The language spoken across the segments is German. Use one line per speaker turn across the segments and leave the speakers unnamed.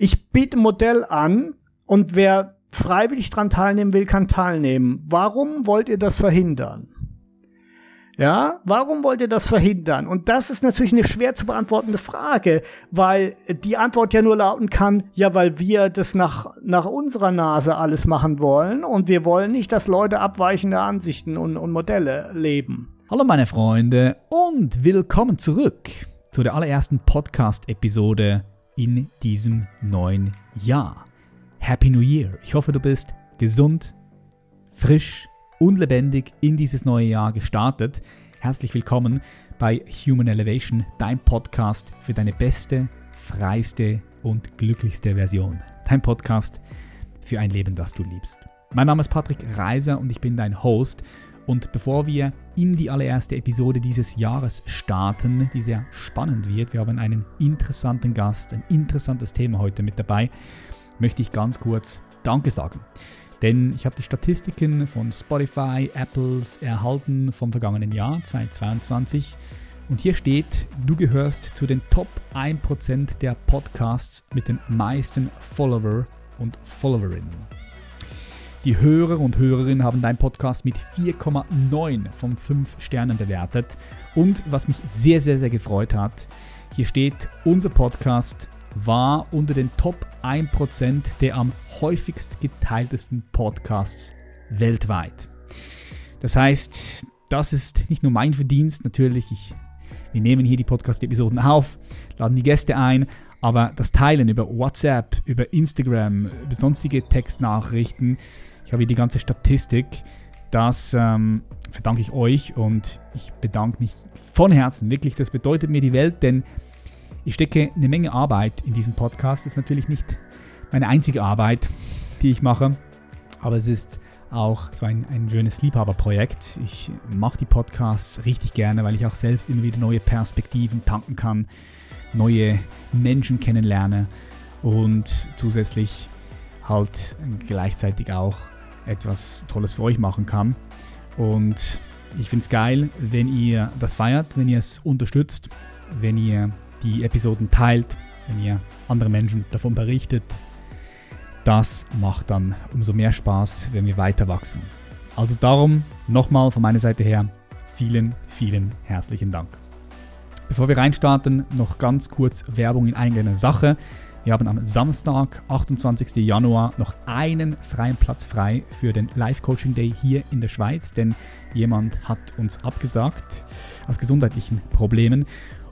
Ich biete ein Modell an und wer freiwillig dran teilnehmen will, kann teilnehmen. Warum wollt ihr das verhindern? Ja, warum wollt ihr das verhindern? Und das ist natürlich eine schwer zu beantwortende Frage, weil die Antwort ja nur lauten kann, ja, weil wir das nach, nach unserer Nase alles machen wollen und wir wollen nicht, dass Leute abweichende Ansichten und, und Modelle leben.
Hallo meine Freunde und willkommen zurück zu der allerersten Podcast-Episode in diesem neuen Jahr. Happy New Year. Ich hoffe, du bist gesund, frisch und lebendig in dieses neue Jahr gestartet. Herzlich willkommen bei Human Elevation, dein Podcast für deine beste, freiste und glücklichste Version. Dein Podcast für ein Leben, das du liebst. Mein Name ist Patrick Reiser und ich bin dein Host. Und bevor wir in die allererste Episode dieses Jahres starten, die sehr spannend wird, wir haben einen interessanten Gast, ein interessantes Thema heute mit dabei, möchte ich ganz kurz Danke sagen. Denn ich habe die Statistiken von Spotify, Apples erhalten vom vergangenen Jahr 2022. Und hier steht, du gehörst zu den Top 1% der Podcasts mit den meisten Follower und Followerinnen. Die Hörer und Hörerinnen haben deinen Podcast mit 4,9 von 5 Sternen bewertet. Und was mich sehr, sehr, sehr gefreut hat, hier steht, unser Podcast war unter den Top 1% der am häufigst geteiltesten Podcasts weltweit. Das heißt, das ist nicht nur mein Verdienst, natürlich, ich, wir nehmen hier die Podcast-Episoden auf, laden die Gäste ein, aber das Teilen über WhatsApp, über Instagram, über sonstige Textnachrichten, ich habe hier die ganze Statistik, das ähm, verdanke ich euch und ich bedanke mich von Herzen, wirklich, das bedeutet mir die Welt, denn ich stecke eine Menge Arbeit in diesem Podcast. Das ist natürlich nicht meine einzige Arbeit, die ich mache, aber es ist auch so ein, ein schönes Liebhaberprojekt. Ich mache die Podcasts richtig gerne, weil ich auch selbst immer wieder neue Perspektiven tanken kann, neue Menschen kennenlerne und zusätzlich halt gleichzeitig auch etwas Tolles für euch machen kann. Und ich finde es geil, wenn ihr das feiert, wenn ihr es unterstützt, wenn ihr die Episoden teilt, wenn ihr andere Menschen davon berichtet. Das macht dann umso mehr Spaß, wenn wir weiter wachsen. Also darum nochmal von meiner Seite her vielen, vielen herzlichen Dank. Bevor wir reinstarten, noch ganz kurz Werbung in eigener Sache. Wir haben am Samstag, 28. Januar, noch einen freien Platz frei für den Live-Coaching Day hier in der Schweiz, denn jemand hat uns abgesagt aus gesundheitlichen Problemen.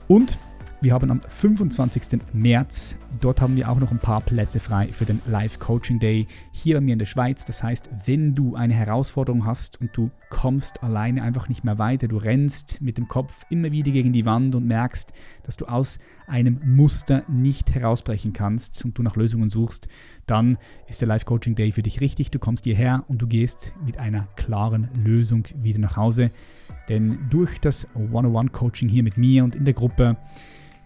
Und wir haben am 25. März, dort haben wir auch noch ein paar Plätze frei für den Live Coaching Day hier bei mir in der Schweiz. Das heißt, wenn du eine Herausforderung hast und du kommst alleine einfach nicht mehr weiter, du rennst mit dem Kopf immer wieder gegen die Wand und merkst, dass du aus einem Muster nicht herausbrechen kannst und du nach Lösungen suchst, dann ist der Live Coaching Day für dich richtig. Du kommst hierher und du gehst mit einer klaren Lösung wieder nach Hause. Denn durch das One-on-One-Coaching hier mit mir und in der Gruppe,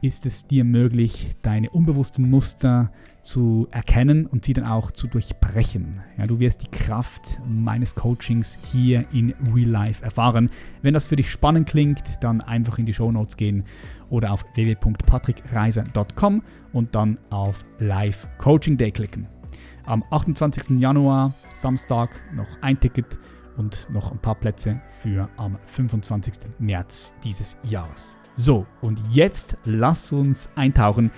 ist es dir möglich, deine unbewussten Muster zu erkennen und sie dann auch zu durchbrechen. Ja, du wirst die Kraft meines Coachings hier in Real Life erfahren. Wenn das für dich spannend klingt, dann einfach in die Show Notes gehen oder auf www.patrickreiser.com und dann auf Live Coaching Day klicken. Am 28. Januar, Samstag, noch ein Ticket und noch ein paar Plätze für am 25. März dieses Jahres. So, und jetzt lass uns eintauchen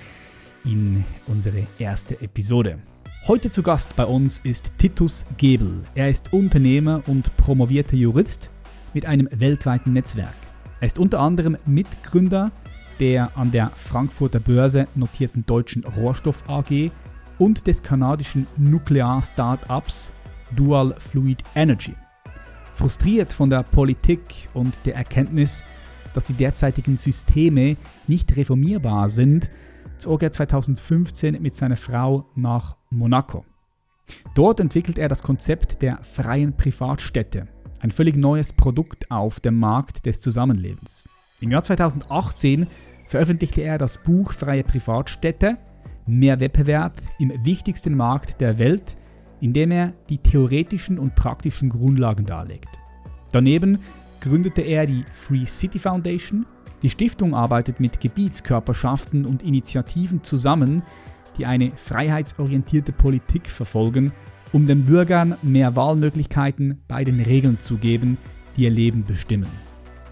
in unsere erste Episode. Heute zu Gast bei uns ist Titus Gebel. Er ist Unternehmer und promovierter Jurist mit einem weltweiten Netzwerk. Er ist unter anderem Mitgründer der an der Frankfurter Börse notierten deutschen Rohstoff AG und des kanadischen Nuklear-Startups Dual Fluid Energy. Frustriert von der Politik und der Erkenntnis, dass die derzeitigen Systeme nicht reformierbar sind, zog er 2015 mit seiner Frau nach Monaco. Dort entwickelt er das Konzept der freien Privatstädte, ein völlig neues Produkt auf dem Markt des Zusammenlebens. Im Jahr 2018 veröffentlichte er das Buch Freie Privatstädte, mehr Wettbewerb im wichtigsten Markt der Welt, in dem er die theoretischen und praktischen Grundlagen darlegt. Daneben gründete er die Free City Foundation. Die Stiftung arbeitet mit Gebietskörperschaften und Initiativen zusammen, die eine freiheitsorientierte Politik verfolgen, um den Bürgern mehr Wahlmöglichkeiten bei den Regeln zu geben, die ihr Leben bestimmen.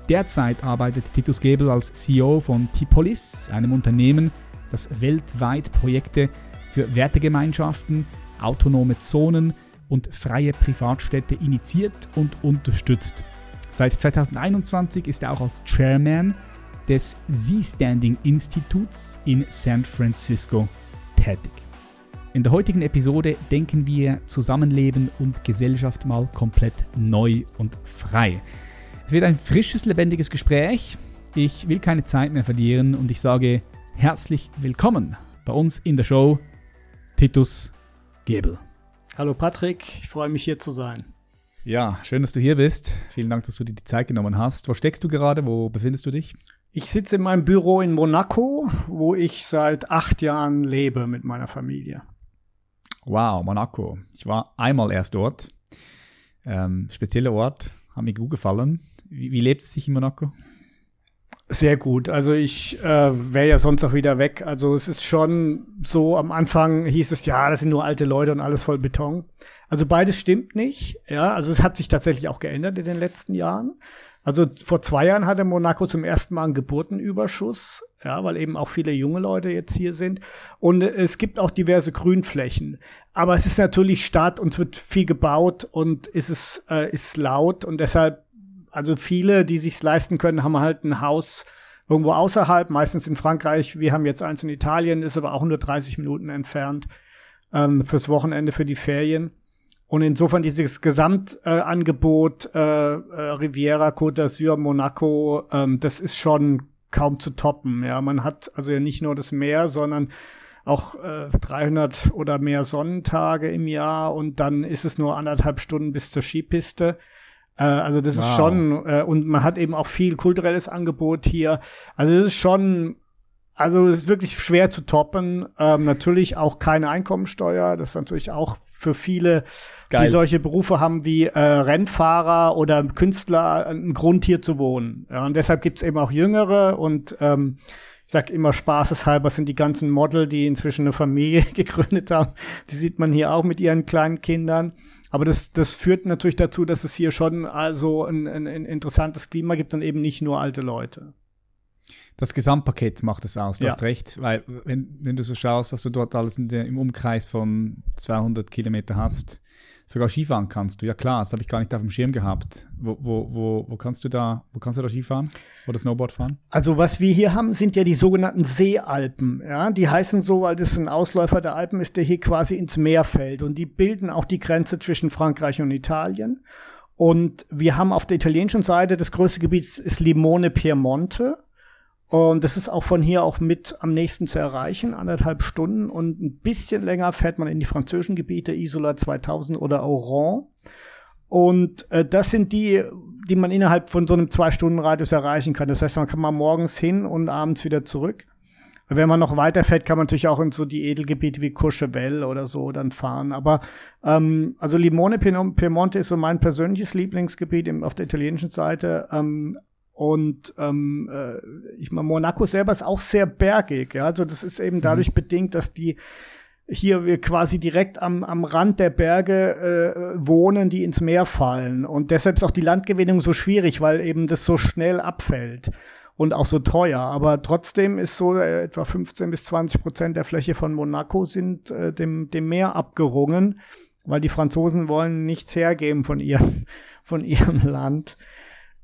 Derzeit arbeitet Titus Gebel als CEO von Tipolis, einem Unternehmen, das weltweit Projekte für Wertegemeinschaften, autonome Zonen und freie Privatstädte initiiert und unterstützt. Seit 2021 ist er auch als Chairman des Z-Standing Instituts in San Francisco tätig. In der heutigen Episode denken wir Zusammenleben und Gesellschaft mal komplett neu und frei. Es wird ein frisches, lebendiges Gespräch. Ich will keine Zeit mehr verlieren und ich sage herzlich willkommen bei uns in der Show Titus Gebel.
Hallo Patrick, ich freue mich hier zu sein.
Ja, schön, dass du hier bist. Vielen Dank, dass du dir die Zeit genommen hast. Wo steckst du gerade? Wo befindest du dich?
Ich sitze in meinem Büro in Monaco, wo ich seit acht Jahren lebe mit meiner Familie.
Wow, Monaco. Ich war einmal erst dort. Ähm, spezieller Ort, hat mir gut gefallen. Wie, wie lebt es sich in Monaco?
Sehr gut. Also ich äh, wäre ja sonst auch wieder weg. Also es ist schon so, am Anfang hieß es, ja, das sind nur alte Leute und alles voll Beton. Also beides stimmt nicht. Ja, also es hat sich tatsächlich auch geändert in den letzten Jahren. Also vor zwei Jahren hatte Monaco zum ersten Mal einen Geburtenüberschuss, ja, weil eben auch viele junge Leute jetzt hier sind. Und es gibt auch diverse Grünflächen. Aber es ist natürlich Stadt und es wird viel gebaut und es ist, äh, ist laut und deshalb, also viele, die sich's leisten können, haben halt ein Haus irgendwo außerhalb, meistens in Frankreich. Wir haben jetzt eins in Italien, ist aber auch nur 30 Minuten entfernt ähm, fürs Wochenende, für die Ferien. Und insofern dieses Gesamtangebot äh, äh, Riviera, Côte d'Azur, Monaco, ähm, das ist schon kaum zu toppen. Ja, man hat also ja nicht nur das Meer, sondern auch äh, 300 oder mehr Sonnentage im Jahr und dann ist es nur anderthalb Stunden bis zur Skipiste. Äh, also das wow. ist schon äh, und man hat eben auch viel kulturelles Angebot hier. Also das ist schon also es ist wirklich schwer zu toppen. Ähm, natürlich auch keine Einkommensteuer. Das ist natürlich auch für viele, Geil. die solche Berufe haben wie äh, Rennfahrer oder Künstler, ein Grund hier zu wohnen. Ja, und deshalb gibt's eben auch Jüngere und ähm, ich sag immer spaßeshalber sind die ganzen Model, die inzwischen eine Familie gegründet haben. Die sieht man hier auch mit ihren kleinen Kindern. Aber das, das führt natürlich dazu, dass es hier schon also ein, ein, ein interessantes Klima gibt und eben nicht nur alte Leute
das Gesamtpaket macht es aus. Du ja. hast recht, weil wenn, wenn du so schaust, was du dort alles der, im Umkreis von 200 Kilometer hast, sogar Skifahren kannst du. Ja klar, das habe ich gar nicht auf dem Schirm gehabt. Wo, wo, wo, wo kannst du da, wo kannst du da Skifahren oder Snowboard fahren?
Also was wir hier haben, sind ja die sogenannten Seealpen. Ja, die heißen so, weil das ein Ausläufer der Alpen ist, der hier quasi ins Meer fällt und die bilden auch die Grenze zwischen Frankreich und Italien. Und wir haben auf der italienischen Seite das größte Gebiet ist Limone Piemonte. Und das ist auch von hier auch mit am nächsten zu erreichen, anderthalb Stunden. Und ein bisschen länger fährt man in die französischen Gebiete, Isola 2000 oder Oran. Und äh, das sind die, die man innerhalb von so einem Zwei-Stunden-Radius erreichen kann. Das heißt, man kann mal morgens hin und abends wieder zurück. Wenn man noch weiter fährt, kann man natürlich auch in so die Edelgebiete wie Courchevel oder so dann fahren. Aber ähm, also Limone Piemonte ist so mein persönliches Lieblingsgebiet auf der italienischen Seite. Ähm, und ähm, äh, ich meine, Monaco selber ist auch sehr bergig. Ja? Also das ist eben dadurch mhm. bedingt, dass die hier wir quasi direkt am, am Rand der Berge äh, wohnen, die ins Meer fallen. Und deshalb ist auch die Landgewinnung so schwierig, weil eben das so schnell abfällt und auch so teuer. Aber trotzdem ist so äh, etwa 15 bis 20 Prozent der Fläche von Monaco sind äh, dem, dem Meer abgerungen, weil die Franzosen wollen nichts hergeben von ihrem, von ihrem Land.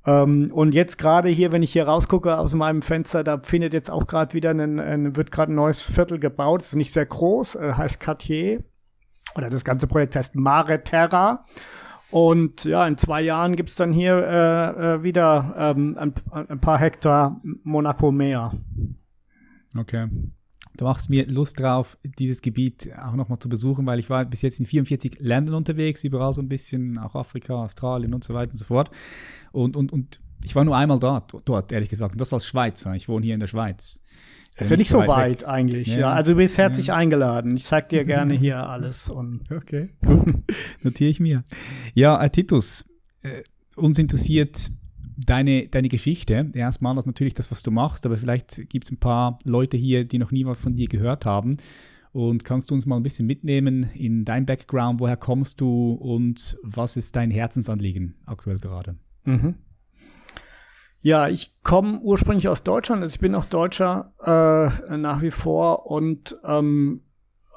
Ähm, und jetzt gerade hier, wenn ich hier rausgucke aus meinem Fenster, da findet jetzt auch gerade wieder ein, ein wird gerade ein neues Viertel gebaut. Ist nicht sehr groß, äh, heißt Cartier. Oder das ganze Projekt heißt Mare Terra. Und ja, in zwei Jahren gibt's dann hier äh, äh, wieder ähm, ein, ein paar Hektar Monaco mehr.
Okay. Du machst mir Lust drauf, dieses Gebiet auch nochmal zu besuchen, weil ich war bis jetzt in 44 Ländern unterwegs, überall so ein bisschen, auch Afrika, Australien und so weiter und so fort. Und, und, und ich war nur einmal dort, dort, ehrlich gesagt. Und das als Schweizer. Ich wohne hier in der Schweiz.
ist ja nicht so weit, weit eigentlich, ja. ja. Also du bist herzlich ja. eingeladen. Ich zeig dir gerne hier alles. Und
okay, gut. Notiere ich mir. Ja, äh, Titus, äh, uns interessiert deine, deine Geschichte. Erstmal ist natürlich das, was du machst, aber vielleicht gibt es ein paar Leute hier, die noch nie was von dir gehört haben. Und kannst du uns mal ein bisschen mitnehmen in dein Background? Woher kommst du und was ist dein Herzensanliegen aktuell gerade?
Mhm. Ja, ich komme ursprünglich aus Deutschland, also ich bin auch Deutscher äh, nach wie vor und ähm,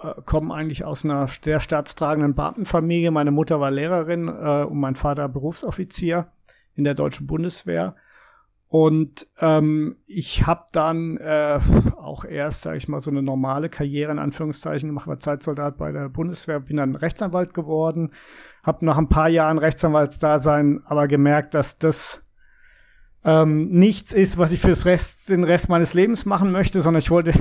äh, komme eigentlich aus einer sehr staatstragenden Beamtenfamilie. Meine Mutter war Lehrerin äh, und mein Vater Berufsoffizier in der deutschen Bundeswehr. Und ähm, ich habe dann äh, auch erst, sage ich mal, so eine normale Karriere in Anführungszeichen gemacht, war Zeitsoldat bei der Bundeswehr, bin dann Rechtsanwalt geworden, habe nach ein paar Jahren Rechtsanwaltsdasein aber gemerkt, dass das ähm, nichts ist, was ich fürs Rest, den Rest meines Lebens machen möchte, sondern ich wollte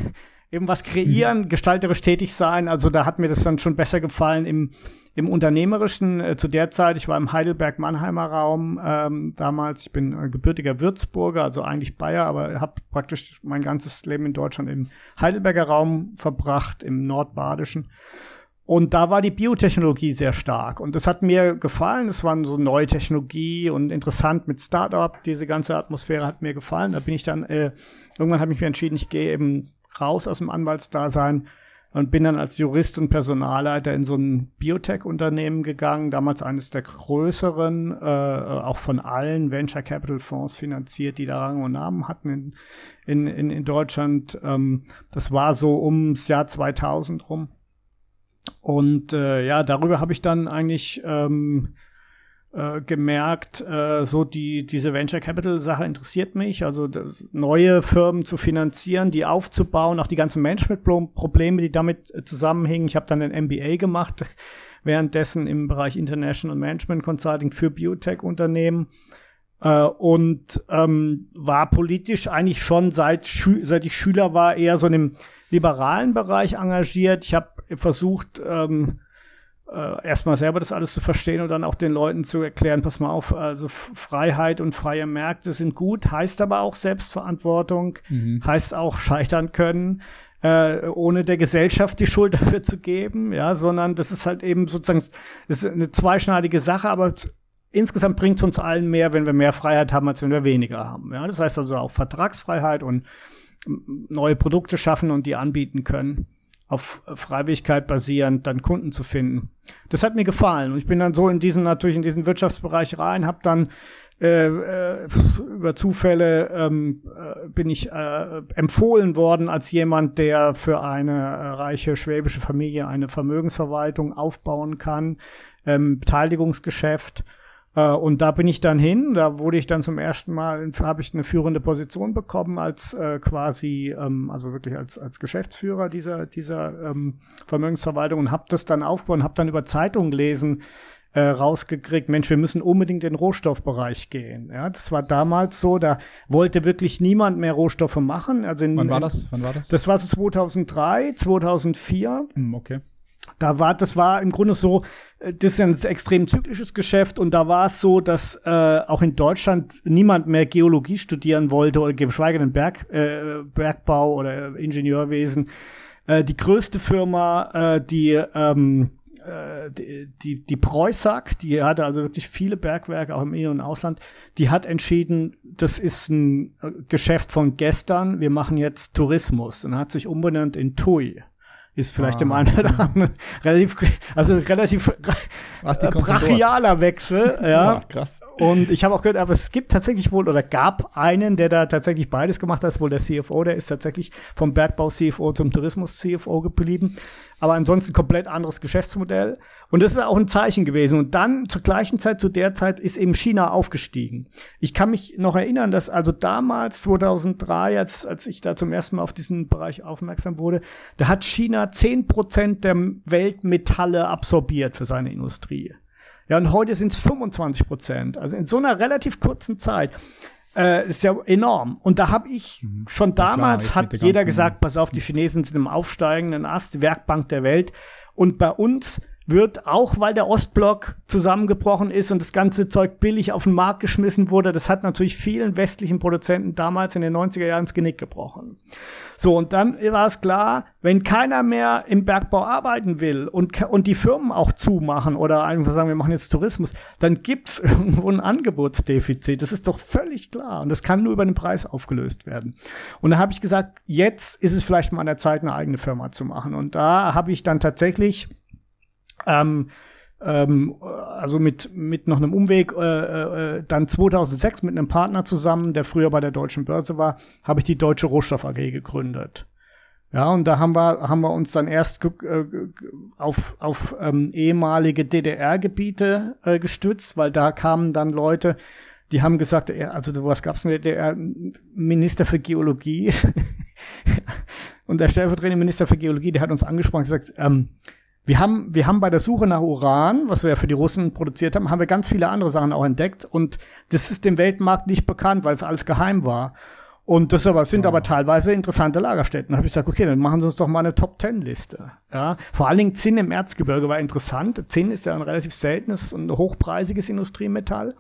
eben was kreieren, mhm. gestalterisch tätig sein. Also da hat mir das dann schon besser gefallen im, im Unternehmerischen. Äh, zu der Zeit, ich war im Heidelberg-Mannheimer Raum ähm, damals. Ich bin äh, gebürtiger Würzburger, also eigentlich Bayer, aber habe praktisch mein ganzes Leben in Deutschland im Heidelberger Raum verbracht, im Nordbadischen. Und da war die Biotechnologie sehr stark. Und das hat mir gefallen. Es war so neue Technologie und interessant mit Startup. Diese ganze Atmosphäre hat mir gefallen. Da bin ich dann, äh, irgendwann habe ich mich entschieden, ich gehe eben raus aus dem Anwaltsdasein und bin dann als Jurist und Personalleiter in so ein Biotech-Unternehmen gegangen, damals eines der größeren, äh, auch von allen Venture Capital Fonds finanziert, die da Rang und Namen hatten in, in, in, Deutschland. Ähm, das war so ums Jahr 2000 rum. Und äh, ja, darüber habe ich dann eigentlich ähm, äh, gemerkt, äh, so die diese Venture Capital Sache interessiert mich, also das, neue Firmen zu finanzieren, die aufzubauen, auch die ganzen Management-Probleme, die damit äh, zusammenhängen. Ich habe dann ein MBA gemacht, währenddessen im Bereich International Management Consulting für Biotech-Unternehmen äh, und ähm, war politisch eigentlich schon seit seit ich Schüler war eher so in dem liberalen Bereich engagiert. Ich habe versucht, ähm, äh, erstmal selber das alles zu verstehen und dann auch den Leuten zu erklären, pass mal auf, also Freiheit und freie Märkte sind gut, heißt aber auch Selbstverantwortung, mhm. heißt auch scheitern können, äh, ohne der Gesellschaft die Schuld dafür zu geben, ja, sondern das ist halt eben sozusagen, das ist eine zweischneidige Sache, aber insgesamt bringt es uns allen mehr, wenn wir mehr Freiheit haben, als wenn wir weniger haben. Ja, das heißt also auch Vertragsfreiheit und neue Produkte schaffen und die anbieten können, auf Freiwilligkeit basierend dann Kunden zu finden. Das hat mir gefallen und ich bin dann so in diesen natürlich in diesen Wirtschaftsbereich rein, habe dann äh, äh, über Zufälle ähm, äh, bin ich äh, empfohlen worden als jemand, der für eine äh, reiche schwäbische Familie eine Vermögensverwaltung aufbauen kann, ähm, Beteiligungsgeschäft äh, und da bin ich dann hin, da wurde ich dann zum ersten Mal, habe ich eine führende Position bekommen als äh, quasi, ähm, also wirklich als, als Geschäftsführer dieser, dieser ähm, Vermögensverwaltung und habe das dann aufgebaut und habe dann über Zeitungen lesen, äh, rausgekriegt, Mensch, wir müssen unbedingt in den Rohstoffbereich gehen. Ja, das war damals so, da wollte wirklich niemand mehr Rohstoffe machen. Also in,
Wann war das? Wann war das?
Das war so 2003, 2004.
Hm, okay
da war, das war im Grunde so, äh, das ist ein extrem zyklisches Geschäft und da war es so, dass äh, auch in Deutschland niemand mehr Geologie studieren wollte oder geschweige denn Berg, äh, Bergbau oder Ingenieurwesen. Äh, die größte Firma, äh, die ähm, äh, die, die, die Preußack, die hatte also wirklich viele Bergwerke, auch im In- und Ausland, die hat entschieden, das ist ein äh, Geschäft von gestern, wir machen jetzt Tourismus und hat sich umbenannt in TUI ist vielleicht ah, dem einen oder anderen relativ, also relativ brachialer Wechsel, ja. ja.
Krass.
Und ich habe auch gehört, aber es gibt tatsächlich wohl oder gab einen, der da tatsächlich beides gemacht hat, ist wohl der CFO, der ist tatsächlich vom Bergbau CFO zum Tourismus CFO geblieben aber ansonsten komplett anderes Geschäftsmodell. Und das ist auch ein Zeichen gewesen. Und dann zur gleichen Zeit, zu der Zeit, ist eben China aufgestiegen. Ich kann mich noch erinnern, dass also damals, 2003, als, als ich da zum ersten Mal auf diesen Bereich aufmerksam wurde, da hat China zehn Prozent der Weltmetalle absorbiert für seine Industrie. Ja, und heute sind es 25 Prozent. Also in so einer relativ kurzen Zeit äh, ist ja enorm. Und da habe ich mhm. schon damals, klar, hat jeder gesagt, pass auf, die Chinesen sind im aufsteigenden Ast, Werkbank der Welt. Und bei uns wird, auch weil der Ostblock zusammengebrochen ist und das ganze Zeug billig auf den Markt geschmissen wurde, das hat natürlich vielen westlichen Produzenten damals in den 90er Jahren ins Genick gebrochen. So, und dann war es klar, wenn keiner mehr im Bergbau arbeiten will und, und die Firmen auch zumachen oder einfach sagen, wir machen jetzt Tourismus, dann gibt's irgendwo ein Angebotsdefizit. Das ist doch völlig klar. Und das kann nur über den Preis aufgelöst werden. Und da habe ich gesagt, jetzt ist es vielleicht mal an der Zeit, eine eigene Firma zu machen. Und da habe ich dann tatsächlich ähm, ähm, also mit, mit noch einem Umweg, äh, äh, dann 2006 mit einem Partner zusammen, der früher bei der Deutschen Börse war, habe ich die Deutsche Rohstoff AG gegründet. Ja, und da haben wir, haben wir uns dann erst äh, auf, auf ähm, ehemalige DDR-Gebiete äh, gestützt, weil da kamen dann Leute, die haben gesagt, also was gab's in der? Minister für Geologie. und der stellvertretende Minister für Geologie, der hat uns angesprochen und gesagt, ähm, wir haben, wir haben bei der Suche nach Uran, was wir ja für die Russen produziert haben, haben wir ganz viele andere Sachen auch entdeckt und das ist dem Weltmarkt nicht bekannt, weil es alles geheim war. Und das aber, sind aber teilweise interessante Lagerstätten. Da habe ich gesagt, okay, dann machen Sie uns doch mal eine Top-Ten-Liste. Ja, vor allen Dingen Zinn im Erzgebirge war interessant. Zinn ist ja ein relativ seltenes und hochpreisiges Industriemetall.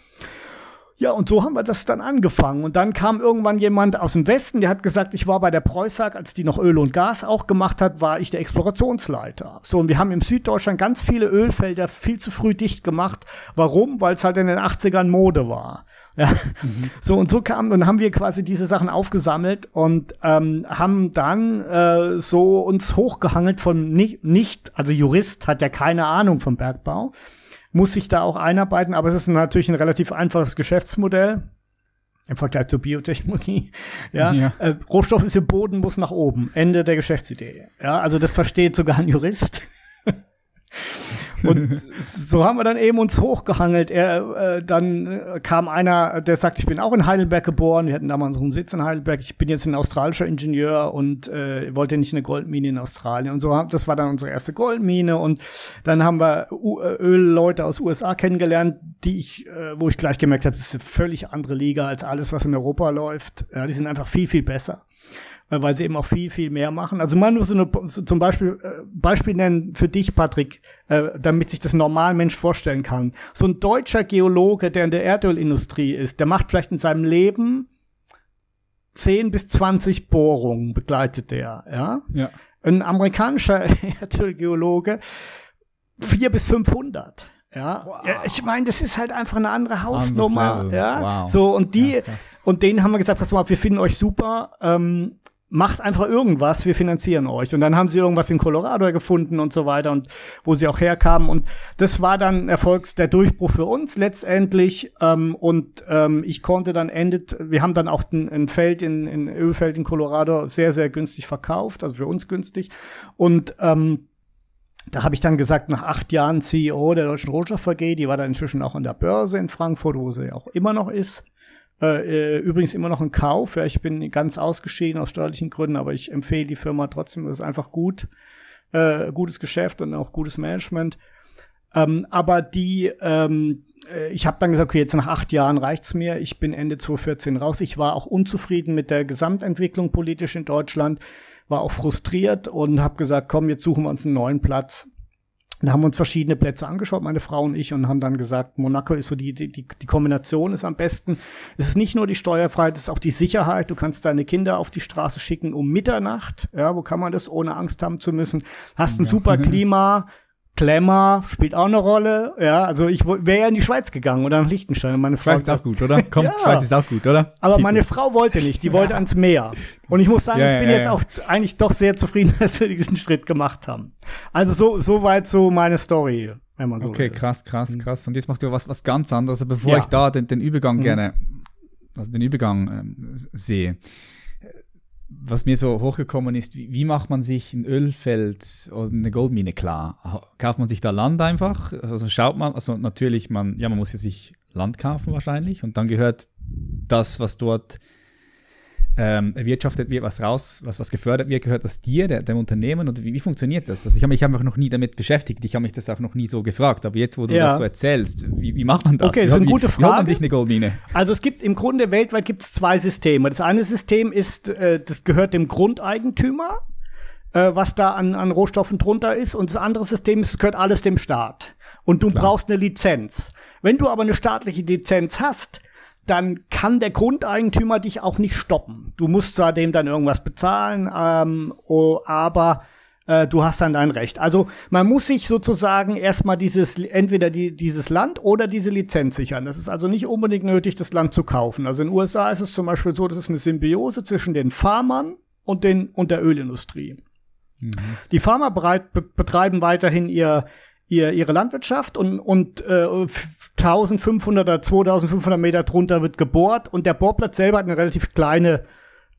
Ja, und so haben wir das dann angefangen. Und dann kam irgendwann jemand aus dem Westen, der hat gesagt, ich war bei der Preußag, als die noch Öl und Gas auch gemacht hat, war ich der Explorationsleiter. So, und wir haben im Süddeutschland ganz viele Ölfelder viel zu früh dicht gemacht. Warum? Weil es halt in den 80ern Mode war. Ja. Mhm. So und so kam, dann haben wir quasi diese Sachen aufgesammelt und ähm, haben dann äh, so uns hochgehangelt von nicht, nicht, also Jurist hat ja keine Ahnung vom Bergbau, muss sich da auch einarbeiten, aber es ist natürlich ein relativ einfaches Geschäftsmodell im Vergleich zur Biotechnologie. Ja, ja. Äh, Rohstoff ist im Boden, muss nach oben. Ende der Geschäftsidee. Ja, also das versteht sogar ein Jurist. Und so haben wir dann eben uns hochgehangelt. Er, äh, dann kam einer, der sagt, ich bin auch in Heidelberg geboren. Wir hatten damals unseren Sitz in Heidelberg. Ich bin jetzt ein australischer Ingenieur und äh, wollte nicht eine Goldmine in Australien. Und so, das war dann unsere erste Goldmine. Und dann haben wir U äh, Ölleute aus USA kennengelernt, die ich, äh, wo ich gleich gemerkt habe, das ist eine völlig andere Liga als alles, was in Europa läuft. Ja, die sind einfach viel, viel besser. Äh, weil sie eben auch viel, viel mehr machen. Also mal nur so, eine, so zum Beispiel, äh, Beispiel nennen für dich, Patrick, äh, damit sich das normal Mensch vorstellen kann. So ein deutscher Geologe, der in der Erdölindustrie ist, der macht vielleicht in seinem Leben 10 bis 20 Bohrungen, begleitet der, ja? Ja. Ein amerikanischer Erdölgeologe vier bis 500. Ja, wow. ja ich meine, das ist halt einfach eine andere Hausnummer. Ja, wow. so und die ja, und denen haben wir gesagt, pass mal, wir finden euch super. Ähm, macht einfach irgendwas, wir finanzieren euch. Und dann haben sie irgendwas in Colorado gefunden und so weiter und wo sie auch herkamen. Und das war dann Erfolgs der Durchbruch für uns letztendlich. Ähm, und ähm, ich konnte dann endet, wir haben dann auch ein, ein Feld in, in Ölfeld in Colorado sehr, sehr günstig verkauft, also für uns günstig. Und ähm, da habe ich dann gesagt, nach acht Jahren CEO der Deutschen Rohstoff AG, die war dann inzwischen auch an der Börse in Frankfurt, wo sie auch immer noch ist, äh, äh, übrigens immer noch ein Kauf. Ja, ich bin ganz ausgeschieden aus steuerlichen Gründen, aber ich empfehle die Firma trotzdem. Das ist einfach gut, äh, gutes Geschäft und auch gutes Management. Ähm, aber die, ähm, äh, ich habe dann gesagt, okay, jetzt nach acht Jahren reicht's mir. Ich bin Ende 2014 raus. Ich war auch unzufrieden mit der Gesamtentwicklung politisch in Deutschland, war auch frustriert und habe gesagt, komm, jetzt suchen wir uns einen neuen Platz. Dann haben wir uns verschiedene Plätze angeschaut, meine Frau und ich, und haben dann gesagt, Monaco ist so die, die, die Kombination ist am besten. Es ist nicht nur die Steuerfreiheit, es ist auch die Sicherheit. Du kannst deine Kinder auf die Straße schicken um Mitternacht. Ja, wo kann man das ohne Angst haben zu müssen? Hast ein ja. super Klima, Klemmer spielt auch eine Rolle. Ja, also ich wäre ja in die Schweiz gegangen oder nach Liechtenstein. Und meine Frau
Schweiz ist auch gut, oder? Komm, ja. Schweiz ist auch gut, oder?
Aber Gibt meine es. Frau wollte nicht. Die wollte ans Meer. Und ich muss sagen, ja, ich bin ja, jetzt auch eigentlich doch sehr zufrieden, dass wir diesen Schritt gemacht haben. Also so, so weit so meine Story.
Wenn man so okay, will. krass, krass, mhm. krass. Und jetzt machst du was, was ganz anderes. Bevor ich da den, den Übergang mhm. gerne, also den Übergang ähm, sehe was mir so hochgekommen ist, wie, wie, macht man sich ein Ölfeld oder eine Goldmine klar? Kauft man sich da Land einfach? Also schaut man, also natürlich, man, ja, man muss ja sich Land kaufen wahrscheinlich und dann gehört das, was dort ähm, erwirtschaftet wird, was raus, was, was gefördert wird, gehört das dir, der, dem Unternehmen oder wie, wie funktioniert das? Also ich habe mich einfach noch nie damit beschäftigt, ich habe mich das auch noch nie so gefragt, aber jetzt, wo du ja. das so erzählst, wie, wie macht man das?
Okay, das ist eine gute Frage. Wie
man sich eine Goldmine?
Also es gibt im Grunde weltweit gibt es zwei Systeme. Das eine System ist, äh, das gehört dem Grundeigentümer, äh, was da an, an Rohstoffen drunter ist. Und das andere System ist, es gehört alles dem Staat. Und du Klar. brauchst eine Lizenz. Wenn du aber eine staatliche Lizenz hast, dann kann der Grundeigentümer dich auch nicht stoppen. Du musst zwar dem dann irgendwas bezahlen, ähm, oh, aber äh, du hast dann dein Recht. Also man muss sich sozusagen erstmal dieses, entweder die, dieses Land oder diese Lizenz sichern. Das ist also nicht unbedingt nötig, das Land zu kaufen. Also in den USA ist es zum Beispiel so, das ist eine Symbiose zwischen den Farmern und, den, und der Ölindustrie. Mhm. Die Farmer bereit, be betreiben weiterhin ihr, ihr, ihre Landwirtschaft und, und äh, 1500 oder 2500 Meter drunter wird gebohrt und der Bohrplatz selber hat eine relativ kleine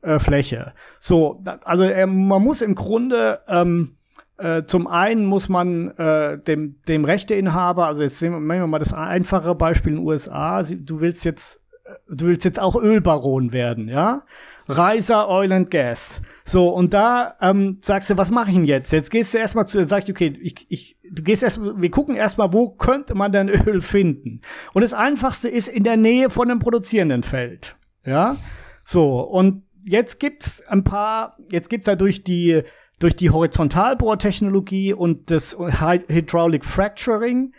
äh, Fläche. So, also äh, man muss im Grunde ähm, äh, zum einen muss man äh, dem, dem Rechteinhaber, also jetzt nehmen wir mal das einfache Beispiel in den USA, du willst jetzt du willst jetzt auch Ölbaron werden, ja? Reiser Oil and Gas. So, und da ähm, sagst du, was mache ich denn jetzt? Jetzt gehst du erstmal zu, sagst du, okay, ich, ich, du gehst erst, wir gucken erstmal, wo könnte man denn Öl finden? Und das einfachste ist in der Nähe von einem produzierenden Feld. Ja? So, und jetzt gibt's ein paar, jetzt gibt's ja durch die durch die Horizontalbohrtechnologie und das Hydraulic Fracturing,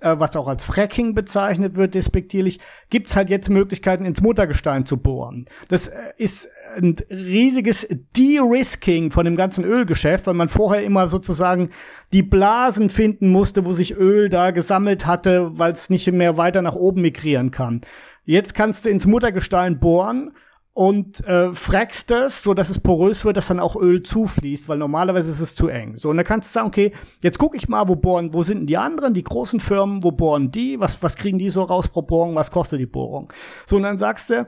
äh, was auch als Fracking bezeichnet wird, despektierlich, gibt's halt jetzt Möglichkeiten, ins Muttergestein zu bohren. Das äh, ist ein riesiges De-Risking von dem ganzen Ölgeschäft, weil man vorher immer sozusagen die Blasen finden musste, wo sich Öl da gesammelt hatte, weil es nicht mehr weiter nach oben migrieren kann. Jetzt kannst du ins Muttergestein bohren und äh, frackst es, so dass es porös wird, dass dann auch Öl zufließt, weil normalerweise ist es zu eng. So und dann kannst du sagen, okay, jetzt gucke ich mal, wo bohren, wo sind denn die anderen, die großen Firmen, wo bohren die, was was kriegen die so raus pro Bohrung, was kostet die Bohrung? So und dann sagst du,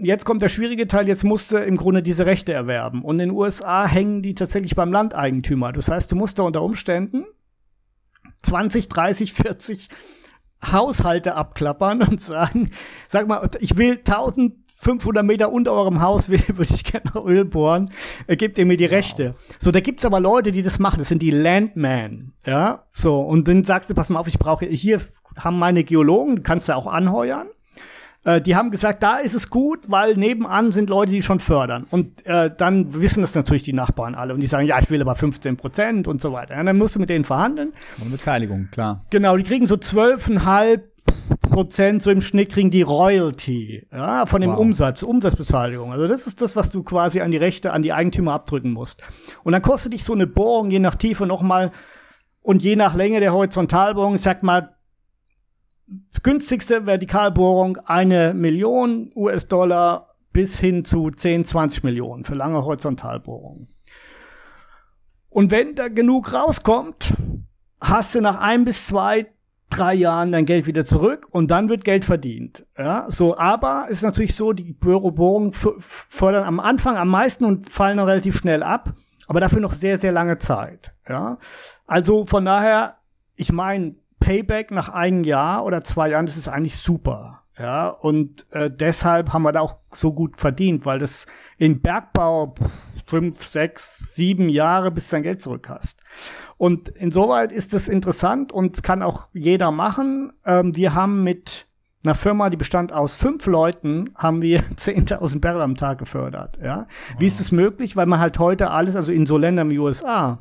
jetzt kommt der schwierige Teil, jetzt musst du im Grunde diese Rechte erwerben und in den USA hängen die tatsächlich beim Landeigentümer. Das heißt, du musst da unter Umständen 20, 30, 40 Haushalte abklappern und sagen, sag mal, ich will 1000 500 Meter unter eurem Haus will, würde ich gerne Öl bohren, äh, gebt ihr mir die Rechte. So, da gibt's aber Leute, die das machen. Das sind die Landmen. Ja, so. Und dann sagst du, pass mal auf, ich brauche, hier haben meine Geologen, kannst du auch anheuern. Äh, die haben gesagt, da ist es gut, weil nebenan sind Leute, die schon fördern. Und äh, dann wissen das natürlich die Nachbarn alle. Und die sagen, ja, ich will aber 15 Prozent und so weiter. Ja, dann musst du mit denen verhandeln.
Und Beteiligung, klar.
Genau, die kriegen so zwölfeinhalb Prozent so im Schnitt kriegen die Royalty, ja, von dem wow. Umsatz, Umsatzbeteiligung. Also das ist das, was du quasi an die Rechte, an die Eigentümer abdrücken musst. Und dann kostet dich so eine Bohrung je nach Tiefe nochmal und je nach Länge der Horizontalbohrung, ich sag mal, günstigste Vertikalbohrung eine Million US-Dollar bis hin zu 10, 20 Millionen für lange Horizontalbohrungen. Und wenn da genug rauskommt, hast du nach ein bis zwei drei Jahren dein Geld wieder zurück und dann wird Geld verdient. Ja, so, aber ist natürlich so, die Bohrungen fördern am Anfang am meisten und fallen dann relativ schnell ab, aber dafür noch sehr, sehr lange Zeit. Ja, also von daher, ich meine, Payback nach einem Jahr oder zwei Jahren, das ist eigentlich super. Ja, und äh, deshalb haben wir da auch so gut verdient, weil das in Bergbau fünf, sechs, sieben Jahre, bis dein Geld zurück hast. Und insoweit ist es interessant und kann auch jeder machen. Ähm, wir haben mit einer Firma, die bestand aus fünf Leuten, haben wir 10.000 Barrel am Tag gefördert. Ja, wow. wie ist es möglich? Weil man halt heute alles, also in so Ländern wie USA,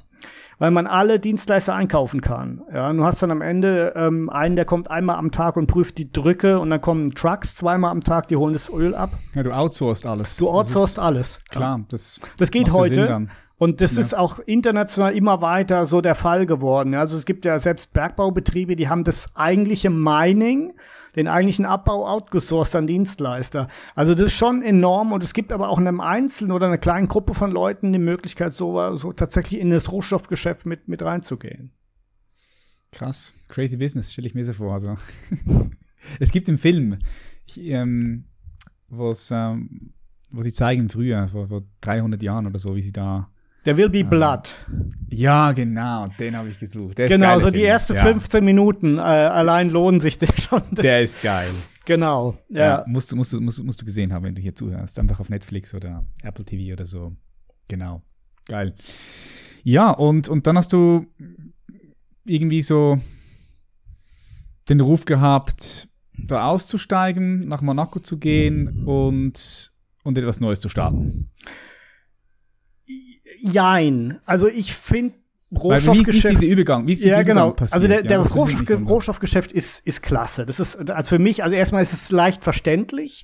weil man alle Dienstleister einkaufen kann. Ja, du hast dann am Ende ähm, einen, der kommt einmal am Tag und prüft die Drücke und dann kommen Trucks zweimal am Tag, die holen das Öl ab.
Ja, du outsourcest alles.
Du outsourcest alles.
Klar, das,
das geht heute. Und das ja. ist auch international immer weiter so der Fall geworden. Also es gibt ja selbst Bergbaubetriebe, die haben das eigentliche Mining, den eigentlichen Abbau outgesourced an Dienstleister. Also das ist schon enorm und es gibt aber auch in einem Einzelnen oder einer kleinen Gruppe von Leuten die Möglichkeit, so, so tatsächlich in das Rohstoffgeschäft mit, mit reinzugehen.
Krass, crazy business, stelle ich mir so vor. Also. es gibt im Film, ähm, was, ähm, wo sie zeigen früher, vor, vor 300 Jahren oder so, wie sie da
der Will Be Blood.
Ja, genau, den habe ich gesucht.
Der genau, so die ersten ja. 15 Minuten äh, allein lohnen sich der schon.
Das, der ist geil.
Genau,
ja. ja. musst, du, musst, du, musst, musst du gesehen haben, wenn du hier zuhörst. Einfach auf Netflix oder Apple TV oder so. Genau. Geil. Ja, und, und dann hast du irgendwie so den Ruf gehabt, da auszusteigen, nach Monaco zu gehen und, und etwas Neues zu starten
jein. Also ich finde
Rohstoffgeschäft. Wie ist dieser Übergang? Wie ist
ja, genau. Passiert? Also der, der ja, Rohstoff, Rohstoffgeschäft ist, ist klasse. Das ist, also für mich, also erstmal ist es leicht verständlich.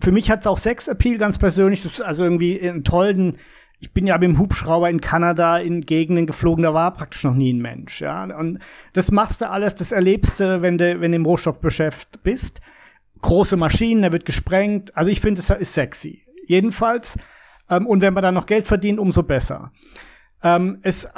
Für mich hat es auch Sex-Appeal ganz persönlich. Das ist also irgendwie einen tollen, ich bin ja mit dem Hubschrauber in Kanada in Gegenden geflogen, da war praktisch noch nie ein Mensch, ja. Und das machst du alles, das erlebst du, wenn du, wenn du im Rohstoffgeschäft bist. Große Maschinen, der wird gesprengt. Also ich finde, es ist sexy. Jedenfalls. Ähm, und wenn man dann noch Geld verdient, umso besser. Ähm, es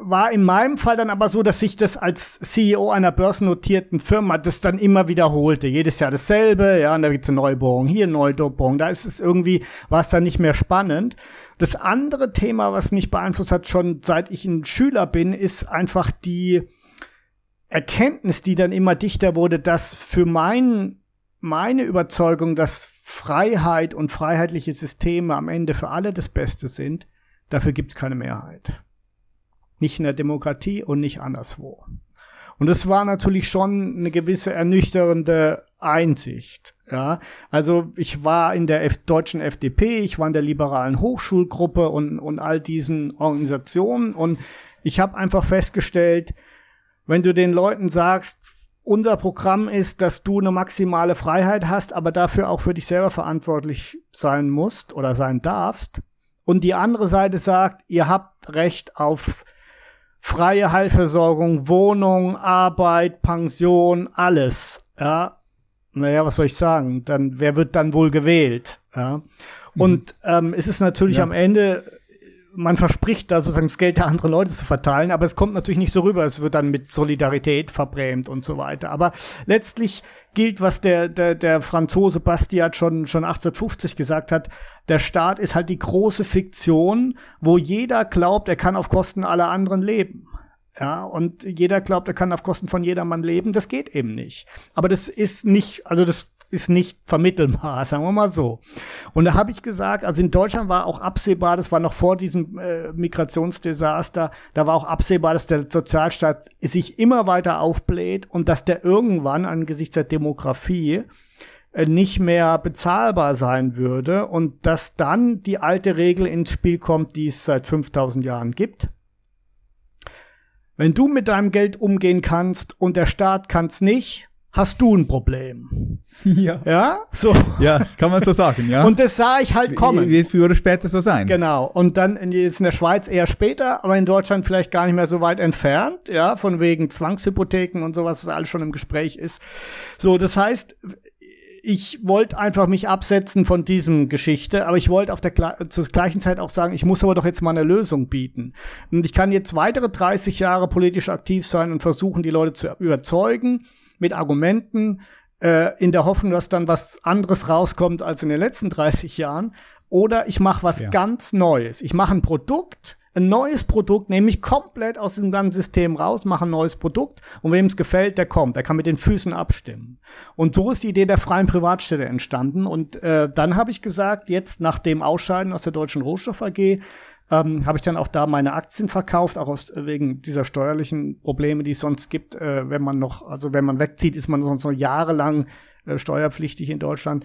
war in meinem Fall dann aber so, dass sich das als CEO einer börsennotierten Firma das dann immer wiederholte. Jedes Jahr dasselbe, ja, und da gibt's eine Neubohrung, hier eine Neubohrung, da ist es irgendwie, war es dann nicht mehr spannend. Das andere Thema, was mich beeinflusst hat, schon seit ich ein Schüler bin, ist einfach die Erkenntnis, die dann immer dichter wurde, dass für mein, meine Überzeugung, dass Freiheit und freiheitliche Systeme am Ende für alle das Beste sind, dafür gibt's keine Mehrheit. Nicht in der Demokratie und nicht anderswo. Und das war natürlich schon eine gewisse ernüchternde Einsicht. Ja, also ich war in der F deutschen FDP, ich war in der liberalen Hochschulgruppe und, und all diesen Organisationen und ich habe einfach festgestellt, wenn du den Leuten sagst, unser Programm ist, dass du eine maximale Freiheit hast, aber dafür auch für dich selber verantwortlich sein musst oder sein darfst. Und die andere Seite sagt, ihr habt Recht auf freie Heilversorgung, Wohnung, Arbeit, Pension, alles. Ja, naja, was soll ich sagen? Dann, wer wird dann wohl gewählt? Ja. Mhm. Und ähm, es ist natürlich ja. am Ende, man verspricht da sozusagen das Geld der anderen Leute zu verteilen, aber es kommt natürlich nicht so rüber. Es wird dann mit Solidarität verbrämt und so weiter. Aber letztlich gilt, was der, der, der Franzose Bastiat schon, schon 1850 gesagt hat. Der Staat ist halt die große Fiktion, wo jeder glaubt, er kann auf Kosten aller anderen leben. Ja, und jeder glaubt, er kann auf Kosten von jedermann leben. Das geht eben nicht. Aber das ist nicht, also das ist nicht vermittelbar, sagen wir mal so. Und da habe ich gesagt, also in Deutschland war auch absehbar, das war noch vor diesem äh, Migrationsdesaster, da war auch absehbar, dass der Sozialstaat sich immer weiter aufbläht und dass der irgendwann angesichts der Demografie äh, nicht mehr bezahlbar sein würde und dass dann die alte Regel ins Spiel kommt, die es seit 5000 Jahren gibt wenn du mit deinem Geld umgehen kannst und der Staat kann's nicht, hast du ein Problem.
Ja.
Ja, so.
Ja, kann man so sagen, ja.
Und das sah ich halt kommen.
Wie es früher oder später so sein.
Genau. Und dann in, jetzt in der Schweiz eher später, aber in Deutschland vielleicht gar nicht mehr so weit entfernt, ja, von wegen Zwangshypotheken und sowas, was alles schon im Gespräch ist. So, das heißt, ich wollte einfach mich absetzen von diesem Geschichte, aber ich wollte auf der zur gleichen Zeit auch sagen, ich muss aber doch jetzt mal eine Lösung bieten. Und ich kann jetzt weitere 30 Jahre politisch aktiv sein und versuchen, die Leute zu überzeugen mit Argumenten, äh, in der Hoffnung, dass dann was anderes rauskommt als in den letzten 30 Jahren. Oder ich mache was ja. ganz Neues. Ich mache ein Produkt, ein neues Produkt, nämlich komplett aus dem ganzen System raus, mache ein neues Produkt und wem es gefällt, der kommt. Der kann mit den Füßen abstimmen. Und so ist die Idee der freien Privatstädte entstanden. Und äh, dann habe ich gesagt, jetzt nach dem Ausscheiden aus der Deutschen Rohstoff AG, ähm, habe ich dann auch da meine Aktien verkauft, auch aus, wegen dieser steuerlichen Probleme, die es sonst gibt, äh, wenn man noch, also wenn man wegzieht, ist man sonst noch jahrelang äh, steuerpflichtig in Deutschland.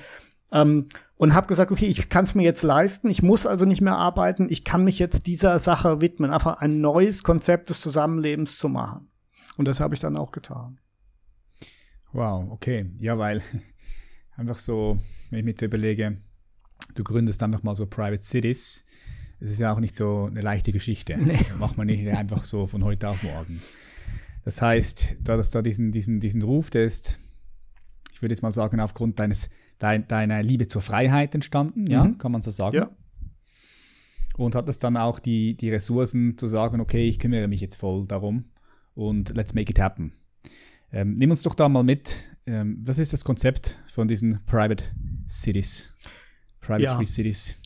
Ähm, und habe gesagt, okay, ich kann es mir jetzt leisten, ich muss also nicht mehr arbeiten, ich kann mich jetzt dieser Sache widmen, einfach ein neues Konzept des Zusammenlebens zu machen. Und das habe ich dann auch getan.
Wow, okay. Ja, weil einfach so, wenn ich mir jetzt überlege, du gründest einfach mal so Private Cities, es ist ja auch nicht so eine leichte Geschichte. Nee. macht man nicht einfach so von heute auf morgen. Das heißt, da dass da diesen, diesen, diesen Ruf, der ist, ich würde jetzt mal sagen, aufgrund deines dein, deiner Liebe zur Freiheit entstanden, ja, mhm. kann man so sagen. Ja. Und hat es dann auch die, die Ressourcen zu sagen, okay, ich kümmere mich jetzt voll darum und let's make it happen. Ähm, nimm uns doch da mal mit, ähm, was ist das Konzept von diesen Private Cities?
Private ja. Free Cities.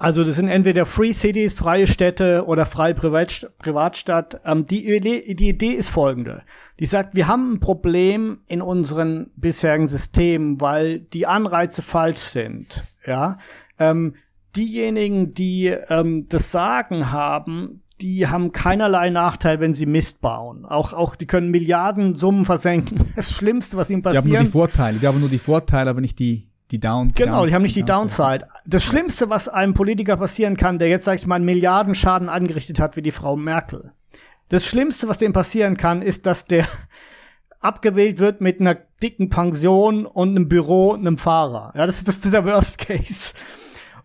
Also das sind entweder Free Cities, freie Städte oder freie Privat Privatstadt. Ähm, die, Idee, die Idee ist folgende. Die sagt, wir haben ein Problem in unseren bisherigen Systemen, weil die Anreize falsch sind. Ja, ähm, diejenigen, die ähm, das Sagen haben, die haben keinerlei Nachteil, wenn sie Mist bauen. Auch, auch, die können Milliarden Summen versenken. Das Schlimmste, was ihnen passiert.
Die haben nur die Vorteile. Die haben nur die Vorteile, aber nicht die die Down.
Genau, die haben nicht die Downside. Das Schlimmste, was einem Politiker passieren kann, der jetzt, sag ich mal, einen Milliardenschaden angerichtet hat, wie die Frau Merkel. Das Schlimmste, was dem passieren kann, ist, dass der abgewählt wird mit einer dicken Pension und einem Büro und einem Fahrer. Ja, das ist, das ist der Worst Case.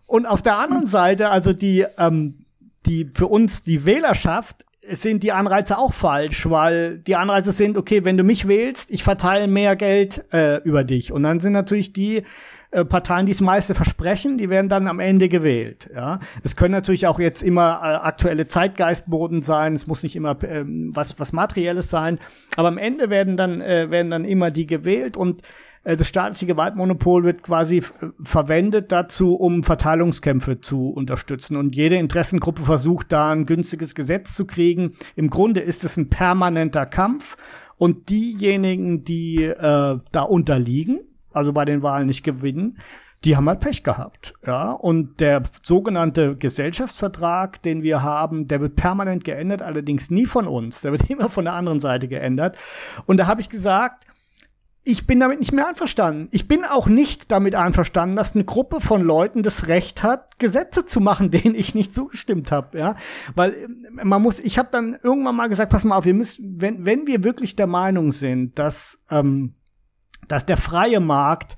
Und auf der anderen Seite, also die, ähm, die für uns die Wählerschaft, sind die Anreize auch falsch, weil die Anreize sind, okay, wenn du mich wählst, ich verteile mehr Geld äh, über dich. Und dann sind natürlich die äh, Parteien, die das meiste versprechen, die werden dann am Ende gewählt. Ja, es können natürlich auch jetzt immer äh, aktuelle Zeitgeistboden sein. Es muss nicht immer äh, was was materielles sein, aber am Ende werden dann äh, werden dann immer die gewählt und äh, das staatliche Gewaltmonopol wird quasi verwendet dazu, um Verteilungskämpfe zu unterstützen. Und jede Interessengruppe versucht da ein günstiges Gesetz zu kriegen. Im Grunde ist es ein permanenter Kampf. Und diejenigen, die äh, da unterliegen, also bei den Wahlen nicht gewinnen, die haben halt Pech gehabt. Ja, und der sogenannte Gesellschaftsvertrag, den wir haben, der wird permanent geändert, allerdings nie von uns. Der wird immer von der anderen Seite geändert. Und da habe ich gesagt, ich bin damit nicht mehr einverstanden. Ich bin auch nicht damit einverstanden, dass eine Gruppe von Leuten das Recht hat, Gesetze zu machen, denen ich nicht zugestimmt habe, ja, weil äh, man muss. Ich habe dann irgendwann mal gesagt, pass mal auf, wir müssen, wenn wenn wir wirklich der Meinung sind, dass ähm, dass der freie Markt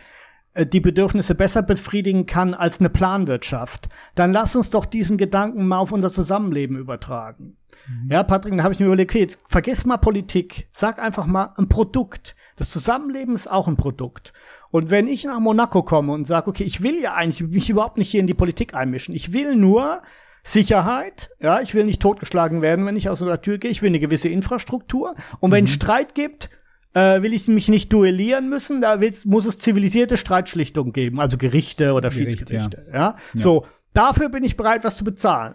äh, die Bedürfnisse besser befriedigen kann als eine Planwirtschaft, dann lass uns doch diesen Gedanken mal auf unser Zusammenleben übertragen. Mhm. Ja, Patrick, dann habe ich mir überlegt, okay, jetzt vergiss mal Politik, sag einfach mal ein Produkt. Das Zusammenleben ist auch ein Produkt. Und wenn ich nach Monaco komme und sage, okay, ich will ja eigentlich mich überhaupt nicht hier in die Politik einmischen, ich will nur Sicherheit, ja, ich will nicht totgeschlagen werden, wenn ich aus der Tür gehe, ich will eine gewisse Infrastruktur. Und wenn mhm. Streit gibt, äh, will ich mich nicht duellieren müssen, da will's, muss es zivilisierte Streitschlichtung geben, also Gerichte oder Gericht, Schiedsgerichte. Ja. ja. So, dafür bin ich bereit, was zu bezahlen.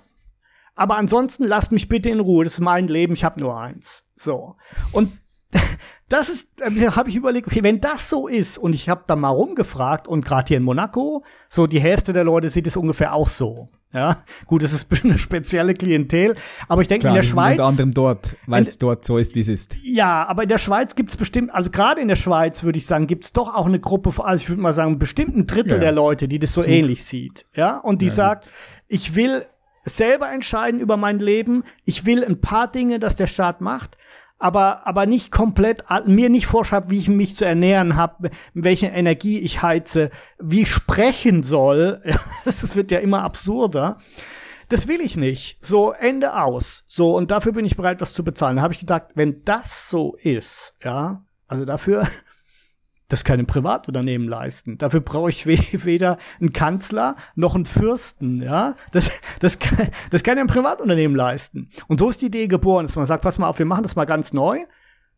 Aber ansonsten lasst mich bitte in Ruhe, das ist mein Leben, ich habe nur eins. So. Und das ist, äh, habe ich überlegt, okay, wenn das so ist, und ich habe da mal rumgefragt, und gerade hier in Monaco, so die Hälfte der Leute sieht es ungefähr auch so. Ja, gut, es ist eine spezielle Klientel, aber ich denke in der Schweiz.
Unter anderem dort, weil es dort so ist, wie es ist.
Ja, aber in der Schweiz gibt es bestimmt, also gerade in der Schweiz würde ich sagen, gibt es doch auch eine Gruppe, also ich würde mal sagen, bestimmt ein Drittel ja. der Leute, die das so Zug. ähnlich sieht. Ja, und die ja, sagt, gut. ich will selber entscheiden über mein Leben, ich will ein paar Dinge, dass der Staat macht, aber, aber nicht komplett, mir nicht vorschreibt, wie ich mich zu ernähren habe, welche Energie ich heize, wie ich sprechen soll. Das wird ja immer absurder. Das will ich nicht. So, Ende aus. So, und dafür bin ich bereit, was zu bezahlen. Da habe ich gedacht, wenn das so ist, ja, also dafür das kann ein Privatunternehmen leisten. Dafür brauche ich weder einen Kanzler noch einen Fürsten, ja. Das, das, kann, das kann ja ein Privatunternehmen leisten. Und so ist die Idee geboren, dass man sagt, pass mal auf, wir machen das mal ganz neu.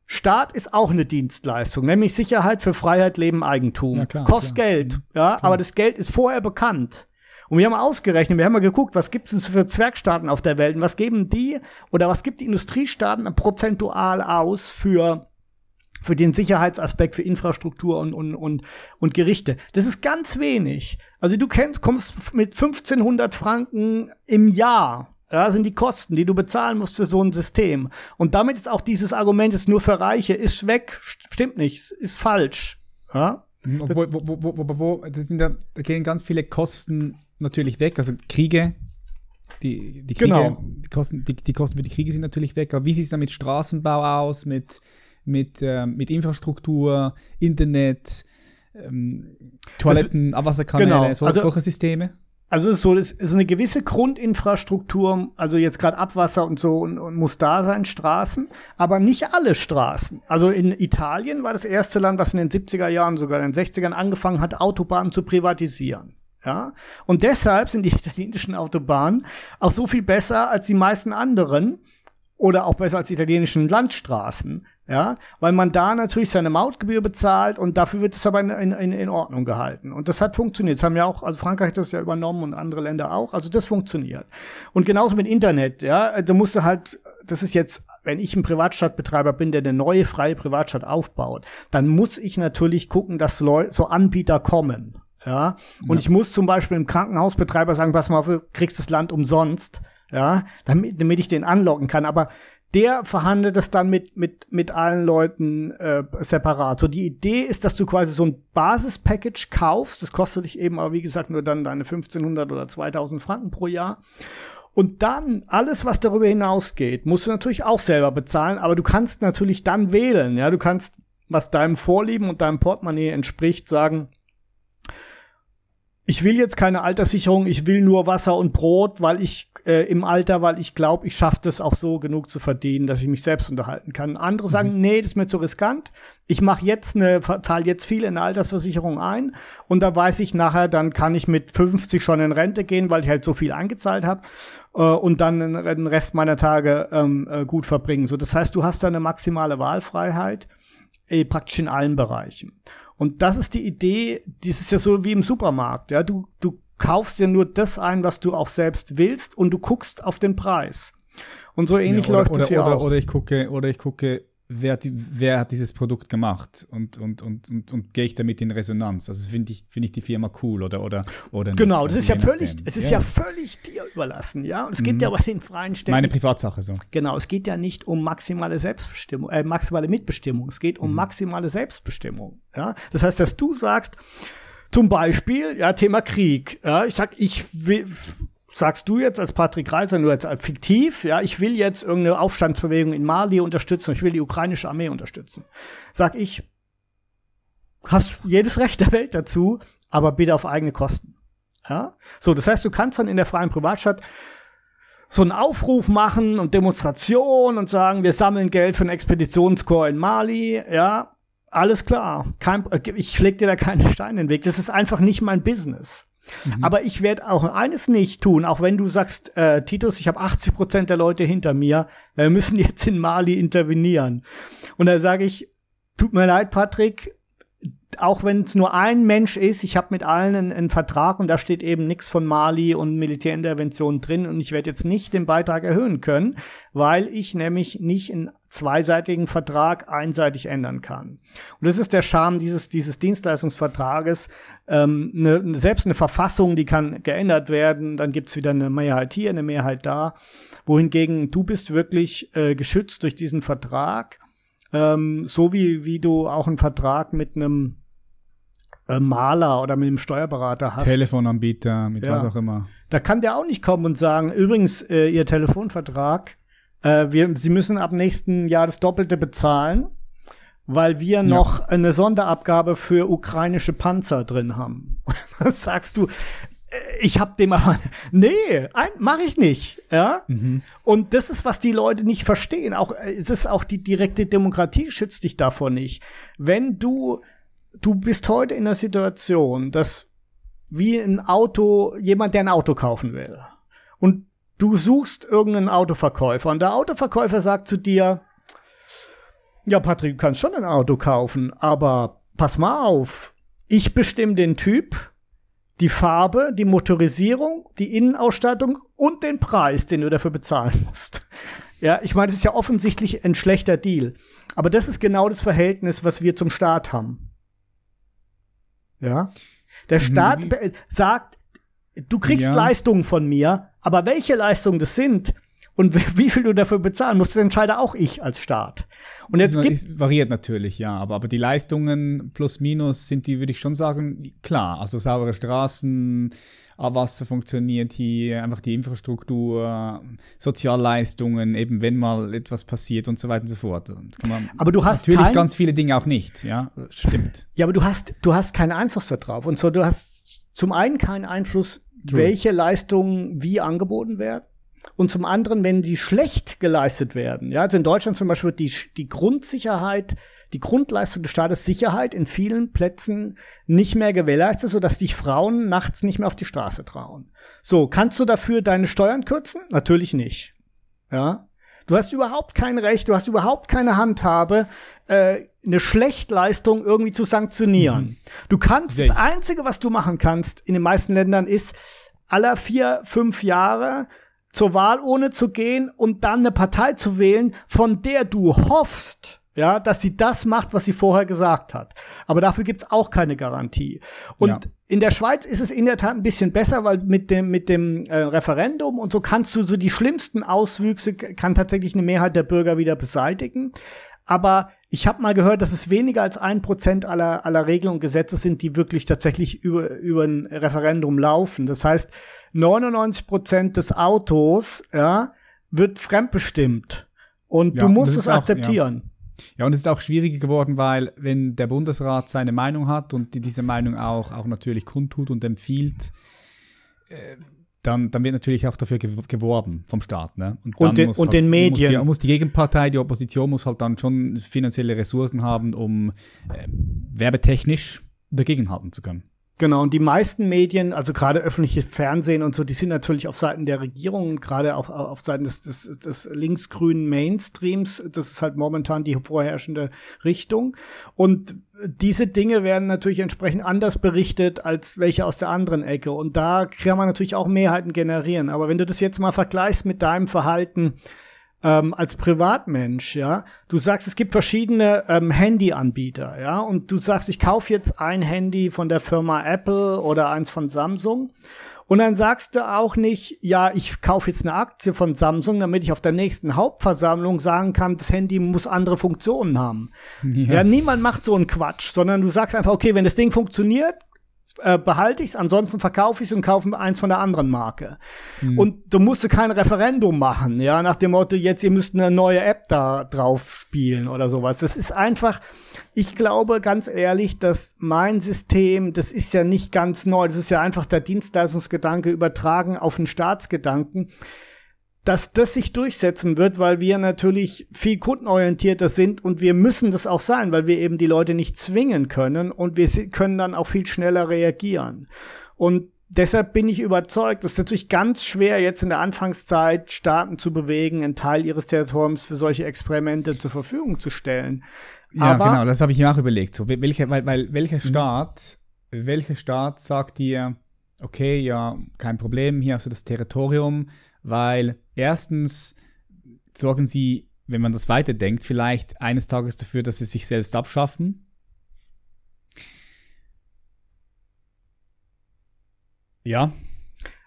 Staat ist auch eine Dienstleistung, nämlich Sicherheit für Freiheit, Leben, Eigentum. Ja, klar, Kostet klar. Geld, ja, klar. aber das Geld ist vorher bekannt. Und wir haben ausgerechnet, wir haben mal geguckt, was gibt es für Zwergstaaten auf der Welt und was geben die oder was gibt die Industriestaaten prozentual aus für für den Sicherheitsaspekt, für Infrastruktur und, und, und, und Gerichte. Das ist ganz wenig. Also du kennst, kommst mit 1500 Franken im Jahr ja, sind die Kosten, die du bezahlen musst für so ein System. Und damit ist auch dieses Argument, ist nur für Reiche, ist weg, stimmt nicht, ist falsch. Ja?
Wo, wo, wo, wo, wo, sind da, da gehen ganz viele Kosten natürlich weg, also Kriege, die, die Kriege, genau. die, Kosten, die, die Kosten für die Kriege sind natürlich weg, aber wie sieht es dann mit Straßenbau aus, mit mit, äh, mit Infrastruktur, Internet, ähm, Toiletten, also, Abwasserkanäle, genau. so, also, solche Systeme?
Also es ist so, es ist eine gewisse Grundinfrastruktur, also jetzt gerade Abwasser und so und, und muss da sein, Straßen, aber nicht alle Straßen. Also in Italien war das erste Land, was in den 70er Jahren, sogar in den 60ern angefangen hat, Autobahnen zu privatisieren. Ja? Und deshalb sind die italienischen Autobahnen auch so viel besser als die meisten anderen oder auch besser als die italienischen Landstraßen, ja, weil man da natürlich seine Mautgebühr bezahlt und dafür wird es aber in, in, in Ordnung gehalten. Und das hat funktioniert. Das haben ja auch, also Frankreich hat das ja übernommen und andere Länder auch. Also das funktioniert. Und genauso mit Internet, ja, da also musst du halt, das ist jetzt, wenn ich ein Privatstadtbetreiber bin, der eine neue freie Privatstadt aufbaut, dann muss ich natürlich gucken, dass Leute, so Anbieter kommen. Ja, und ja. ich muss zum Beispiel im Krankenhausbetreiber sagen, pass mal auf, du kriegst das Land umsonst, ja, damit, damit ich den anlocken kann. Aber der verhandelt das dann mit, mit, mit allen Leuten äh, separat. So, die Idee ist, dass du quasi so ein Basispackage kaufst. Das kostet dich eben aber, wie gesagt, nur dann deine 1500 oder 2000 Franken pro Jahr. Und dann alles, was darüber hinausgeht, musst du natürlich auch selber bezahlen, aber du kannst natürlich dann wählen. Ja, du kannst, was deinem Vorlieben und deinem Portemonnaie entspricht, sagen, ich will jetzt keine Alterssicherung, ich will nur Wasser und Brot, weil ich äh, im Alter, weil ich glaube, ich schaffe das auch so genug zu verdienen, dass ich mich selbst unterhalten kann. Andere sagen, mhm. nee, das ist mir zu riskant. Ich mache jetzt eine, zahle jetzt viel in eine Altersversicherung ein und da weiß ich nachher, dann kann ich mit 50 schon in Rente gehen, weil ich halt so viel eingezahlt habe äh, und dann den Rest meiner Tage ähm, äh, gut verbringen. So, das heißt, du hast da eine maximale Wahlfreiheit eh, praktisch in allen Bereichen. Und das ist die Idee, das ist ja so wie im Supermarkt, ja, du, du kaufst ja nur das ein, was du auch selbst willst und du guckst auf den Preis. Und so ähnlich
ja, oder,
läuft
oder,
es ja
oder,
auch.
Oder ich gucke, oder ich gucke, wer, hat, wer hat dieses Produkt gemacht und, und, und, und, und gehe ich damit in Resonanz. Also finde ich, finde ich die Firma cool oder, oder, oder
nicht. Genau, das
Also
ist ja
je
völlig,
nachdem.
es ist ja. völlig dir überlassen, ja. Und es geht ja bei den freien Städten.
Meine Privatsache so.
Genau, es geht ja nicht um maximale Selbstbestimmung, äh, maximale Mitbestimmung. Es geht um maximale Selbstbestimmung. Ja, das heißt, dass du sagst, zum Beispiel, ja, Thema Krieg. Ja, ich sag, ich will, sagst du jetzt als Patrick Reiser nur jetzt als fiktiv, ja, ich will jetzt irgendeine Aufstandsbewegung in Mali unterstützen, ich will die ukrainische Armee unterstützen. Sag ich, hast jedes Recht der Welt dazu, aber bitte auf eigene Kosten. Ja? So, das heißt, du kannst dann in der freien Privatstadt so einen Aufruf machen und Demonstration und sagen, wir sammeln Geld für einen Expeditionskorps in Mali, ja, alles klar. Kein, ich schläg dir da keine Steine in den Weg. Das ist einfach nicht mein Business. Aber ich werde auch eines nicht tun, auch wenn du sagst, äh, Titus, ich habe 80 Prozent der Leute hinter mir, wir müssen jetzt in Mali intervenieren. Und da sage ich, tut mir leid, Patrick, auch wenn es nur ein Mensch ist, ich habe mit allen einen, einen Vertrag und da steht eben nichts von Mali und Militärintervention drin und ich werde jetzt nicht den Beitrag erhöhen können, weil ich nämlich nicht einen zweiseitigen Vertrag einseitig ändern kann. Und das ist der Charme dieses, dieses Dienstleistungsvertrages. Ähm, ne, selbst eine Verfassung, die kann geändert werden, dann gibt's wieder eine Mehrheit hier, eine Mehrheit da. Wohingegen du bist wirklich äh, geschützt durch diesen Vertrag, ähm, so wie, wie du auch einen Vertrag mit einem äh, Maler oder mit einem Steuerberater hast.
Telefonanbieter, mit
Ja.
was auch immer.
Da kann der auch nicht kommen und sagen, übrigens, äh, Ihr Telefonvertrag, äh, wir, Sie müssen ab nächsten Jahr das Doppelte bezahlen, weil wir noch eine Sonderabgabe für ukrainische Panzer drin haben. Dann sagst du, ich hab dem aber, nee, ein, mach ich nicht, ja. Und das ist, was die Leute nicht verstehen. Auch, äh, es ist auch die direkte Demokratie schützt dich davor nicht. Wenn du, du bist heute in der Situation, dass wie ein Auto, jemand, der ein Auto kaufen will. Und du suchst irgendeinen Autoverkäufer und der Autoverkäufer sagt zu dir, ja, Patrick, du kannst schon ein Auto kaufen, aber pass mal auf, ich bestimme den Typ, die Farbe, die Motorisierung, die Innenausstattung und den Preis, den du dafür bezahlen musst. Ja, ich meine, das ist ja offensichtlich ein schlechter Deal. Aber das ist genau das Verhältnis, was wir zum Staat haben. Ja. Der Staat
wie-
be- sagt, du kriegst
Ja.
Leistungen von mir, aber welche Leistungen das sind und wie viel du dafür bezahlen musst, das entscheide auch ich als Staat. Und jetzt gibt
es variiert natürlich, ja, aber, aber die Leistungen plus minus sind die, würde ich schon sagen, klar. Also saubere Straßen, Abwasser funktioniert hier, einfach die Infrastruktur, Sozialleistungen, eben wenn mal etwas passiert und so weiter und so fort. Und
Aber du hast
natürlich ganz viele Dinge auch nicht, ja, stimmt.
Ja, aber du hast, du hast keinen Einfluss darauf. Und zwar, du hast zum einen keinen Einfluss,
True.
welche Leistungen wie angeboten werden. Und zum anderen, wenn die schlecht geleistet werden. Ja, also in Deutschland zum Beispiel wird die, die Grundsicherheit, die Grundleistung des Staates Sicherheit in vielen Plätzen nicht mehr gewährleistet, sodass dich Frauen nachts nicht mehr auf die Straße trauen. So, kannst du dafür deine Steuern kürzen? Natürlich nicht. Ja. Du hast überhaupt kein Recht, du hast überhaupt keine Handhabe, äh, eine Schlechtleistung irgendwie zu sanktionieren. Du kannst,
ich.
das Einzige, was du machen kannst in den meisten Ländern, ist, aller vier, fünf Jahre zur Wahl ohne zu gehen und dann eine Partei zu wählen, von der du hoffst, ja, dass sie das macht, was sie vorher gesagt hat. Aber dafür gibt's auch keine Garantie. Und ja. in der Schweiz ist es in der Tat ein bisschen besser, weil mit dem mit dem äh, Referendum und so kannst du so die schlimmsten Auswüchse kann tatsächlich eine Mehrheit der Bürger wieder beseitigen. Aber ich habe mal gehört, dass es weniger als ein Prozent aller aller Regeln und Gesetze sind, die wirklich tatsächlich über über ein Referendum laufen. Das heißt, 99 Prozent des Autos ja wird fremdbestimmt und ja, du musst es akzeptieren.
Auch, ja. Ja, und es ist auch schwieriger geworden, weil wenn der Bundesrat seine Meinung hat und die, diese Meinung auch, auch natürlich kundtut und empfiehlt, äh, dann, dann wird natürlich auch dafür geworben vom Staat. Ne?
Und, und, den, und
halt,
den Medien.
Muss die, muss die, Gegenpartei, die Opposition muss halt dann schon finanzielle Ressourcen haben, um äh, werbetechnisch dagegenhalten zu können.
Genau, und die meisten Medien, also gerade öffentliches Fernsehen und so, die sind natürlich auf Seiten der Regierung und gerade auch auf Seiten des, des, des linksgrünen Mainstreams. Das ist halt momentan die vorherrschende Richtung. Und diese Dinge werden natürlich entsprechend anders berichtet als welche aus der anderen Ecke. Und da kann man natürlich auch Mehrheiten generieren. Aber wenn du das jetzt mal vergleichst mit deinem Verhalten, ähm, als Privatmensch, ja, du sagst, es gibt verschiedene ähm, Handyanbieter, ja, und du sagst, ich kaufe jetzt ein Handy von der Firma Apple oder eins von Samsung. Und dann sagst du auch nicht, ja, ich kaufe jetzt eine Aktie von Samsung, damit ich auf der nächsten Hauptversammlung sagen kann, das Handy muss andere Funktionen haben. Ja, ja niemand macht so einen Quatsch, sondern du sagst einfach, okay, wenn das Ding funktioniert, äh, behalte ich es, ansonsten verkaufe ich es und kaufe eins von der anderen Marke. Mhm. Und du musst kein Referendum machen, ja, nach dem Motto, jetzt ihr müsst eine neue App da drauf spielen oder sowas. Das ist einfach, ich glaube ganz ehrlich, dass mein System, das ist ja nicht ganz neu, das ist ja einfach der Dienstleistungsgedanke übertragen auf den Staatsgedanken dass das sich durchsetzen wird, weil wir natürlich viel kundenorientierter sind und wir müssen das auch sein, weil wir eben die Leute nicht zwingen können und wir können dann auch viel schneller reagieren. Und deshalb bin ich überzeugt, es ist natürlich ganz schwer, jetzt in der Anfangszeit Staaten zu bewegen, einen Teil ihres Territoriums für solche Experimente zur Verfügung zu stellen.
Ja, Aber, genau, das habe ich mir auch überlegt. So, welcher, weil, weil welcher mhm. Staat, welcher Staat sagt dir, okay, ja, kein Problem, hier hast du das Territorium, weil erstens sorgen sie, wenn man das weiterdenkt, vielleicht eines Tages dafür, dass sie sich selbst abschaffen. Ja.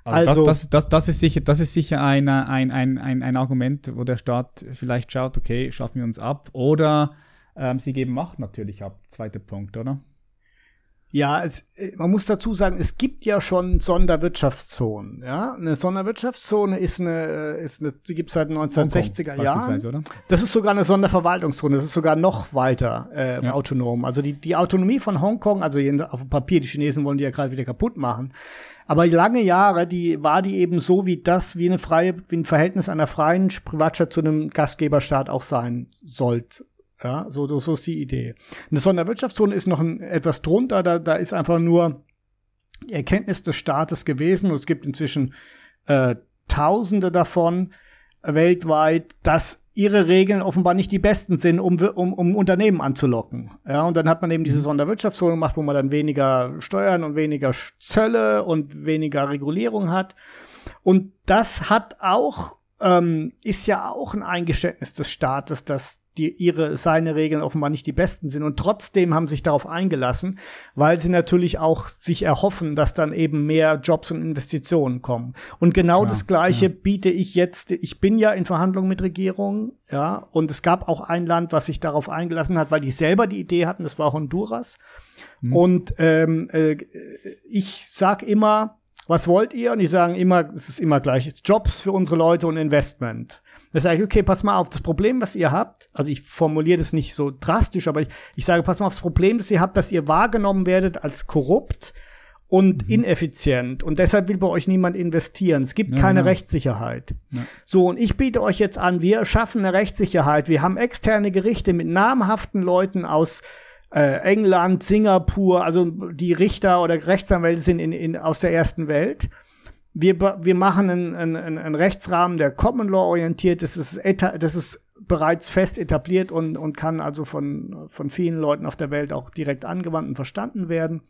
Also, also das, das, das, das, ist sicher, das ist sicher ein, ein, ein, ein, ein Argument, wo der Staat vielleicht schaut, okay, schaffen wir uns ab. Oder ähm, sie geben Macht natürlich ab. Zweiter Punkt, oder?
Ja, es, äh, man muss dazu sagen, es gibt ja schon Sonderwirtschaftszonen. Ja, eine Sonderwirtschaftszone ist eine, äh, ist eine, die gibt es seit 1960er Jahren. Oder? Das ist sogar eine Sonderverwaltungszone. Das ist sogar noch weiter äh, ja. autonom. Also die, die Autonomie von Hongkong, also auf dem Papier, die Chinesen wollen die ja gerade wieder kaputt machen. Aber lange Jahre, die war die eben so wie das, wie eine freie, wie ein Verhältnis einer freien Privatstadt zu einem Gastgeberstaat auch sein sollte ja, so, so ist die Idee. Eine Sonderwirtschaftszone ist noch ein, etwas drunter, da, da ist einfach nur die Erkenntnis des Staates gewesen und es gibt inzwischen äh, Tausende davon weltweit, dass ihre Regeln offenbar nicht die besten sind, um, um, um Unternehmen anzulocken. Ja, und dann hat man eben diese mhm. Sonderwirtschaftszone gemacht, wo man dann weniger Steuern und weniger Zölle und weniger Regulierung hat. Und das hat auch, ähm, ist ja auch ein Eingeständnis des Staates, dass die ihre seine Regeln offenbar nicht die besten sind und trotzdem haben sich darauf eingelassen, weil sie natürlich auch sich erhoffen, dass dann eben mehr Jobs und Investitionen kommen. Und genau ja, das gleiche ja. biete ich jetzt, ich bin ja in Verhandlungen mit Regierungen, ja, und es gab auch ein Land, was sich darauf eingelassen hat, weil die selber die Idee hatten, das war Honduras. Mhm. Und ähm, äh, ich sag immer, was wollt ihr? Und die sagen immer, es ist immer gleich, Jobs für unsere Leute und Investment. Da sage ich, okay, pass mal auf, das Problem, was ihr habt, also ich formuliere das nicht so drastisch, aber ich, ich sage, pass mal auf das Problem, das ihr habt, dass ihr wahrgenommen werdet als korrupt und mhm. ineffizient und deshalb will bei euch niemand investieren. Es gibt ja, keine ja. Rechtssicherheit. Ja. So, und ich biete euch jetzt an, wir schaffen eine Rechtssicherheit. Wir haben externe Gerichte mit namhaften Leuten aus äh, England, Singapur, also die Richter oder Rechtsanwälte sind in, in, aus der ersten Welt wir, wir machen einen, einen, einen Rechtsrahmen, der Common Law orientiert ist. Das ist, das ist bereits fest etabliert und, und kann also von, von vielen Leuten auf der Welt auch direkt angewandt und verstanden werden.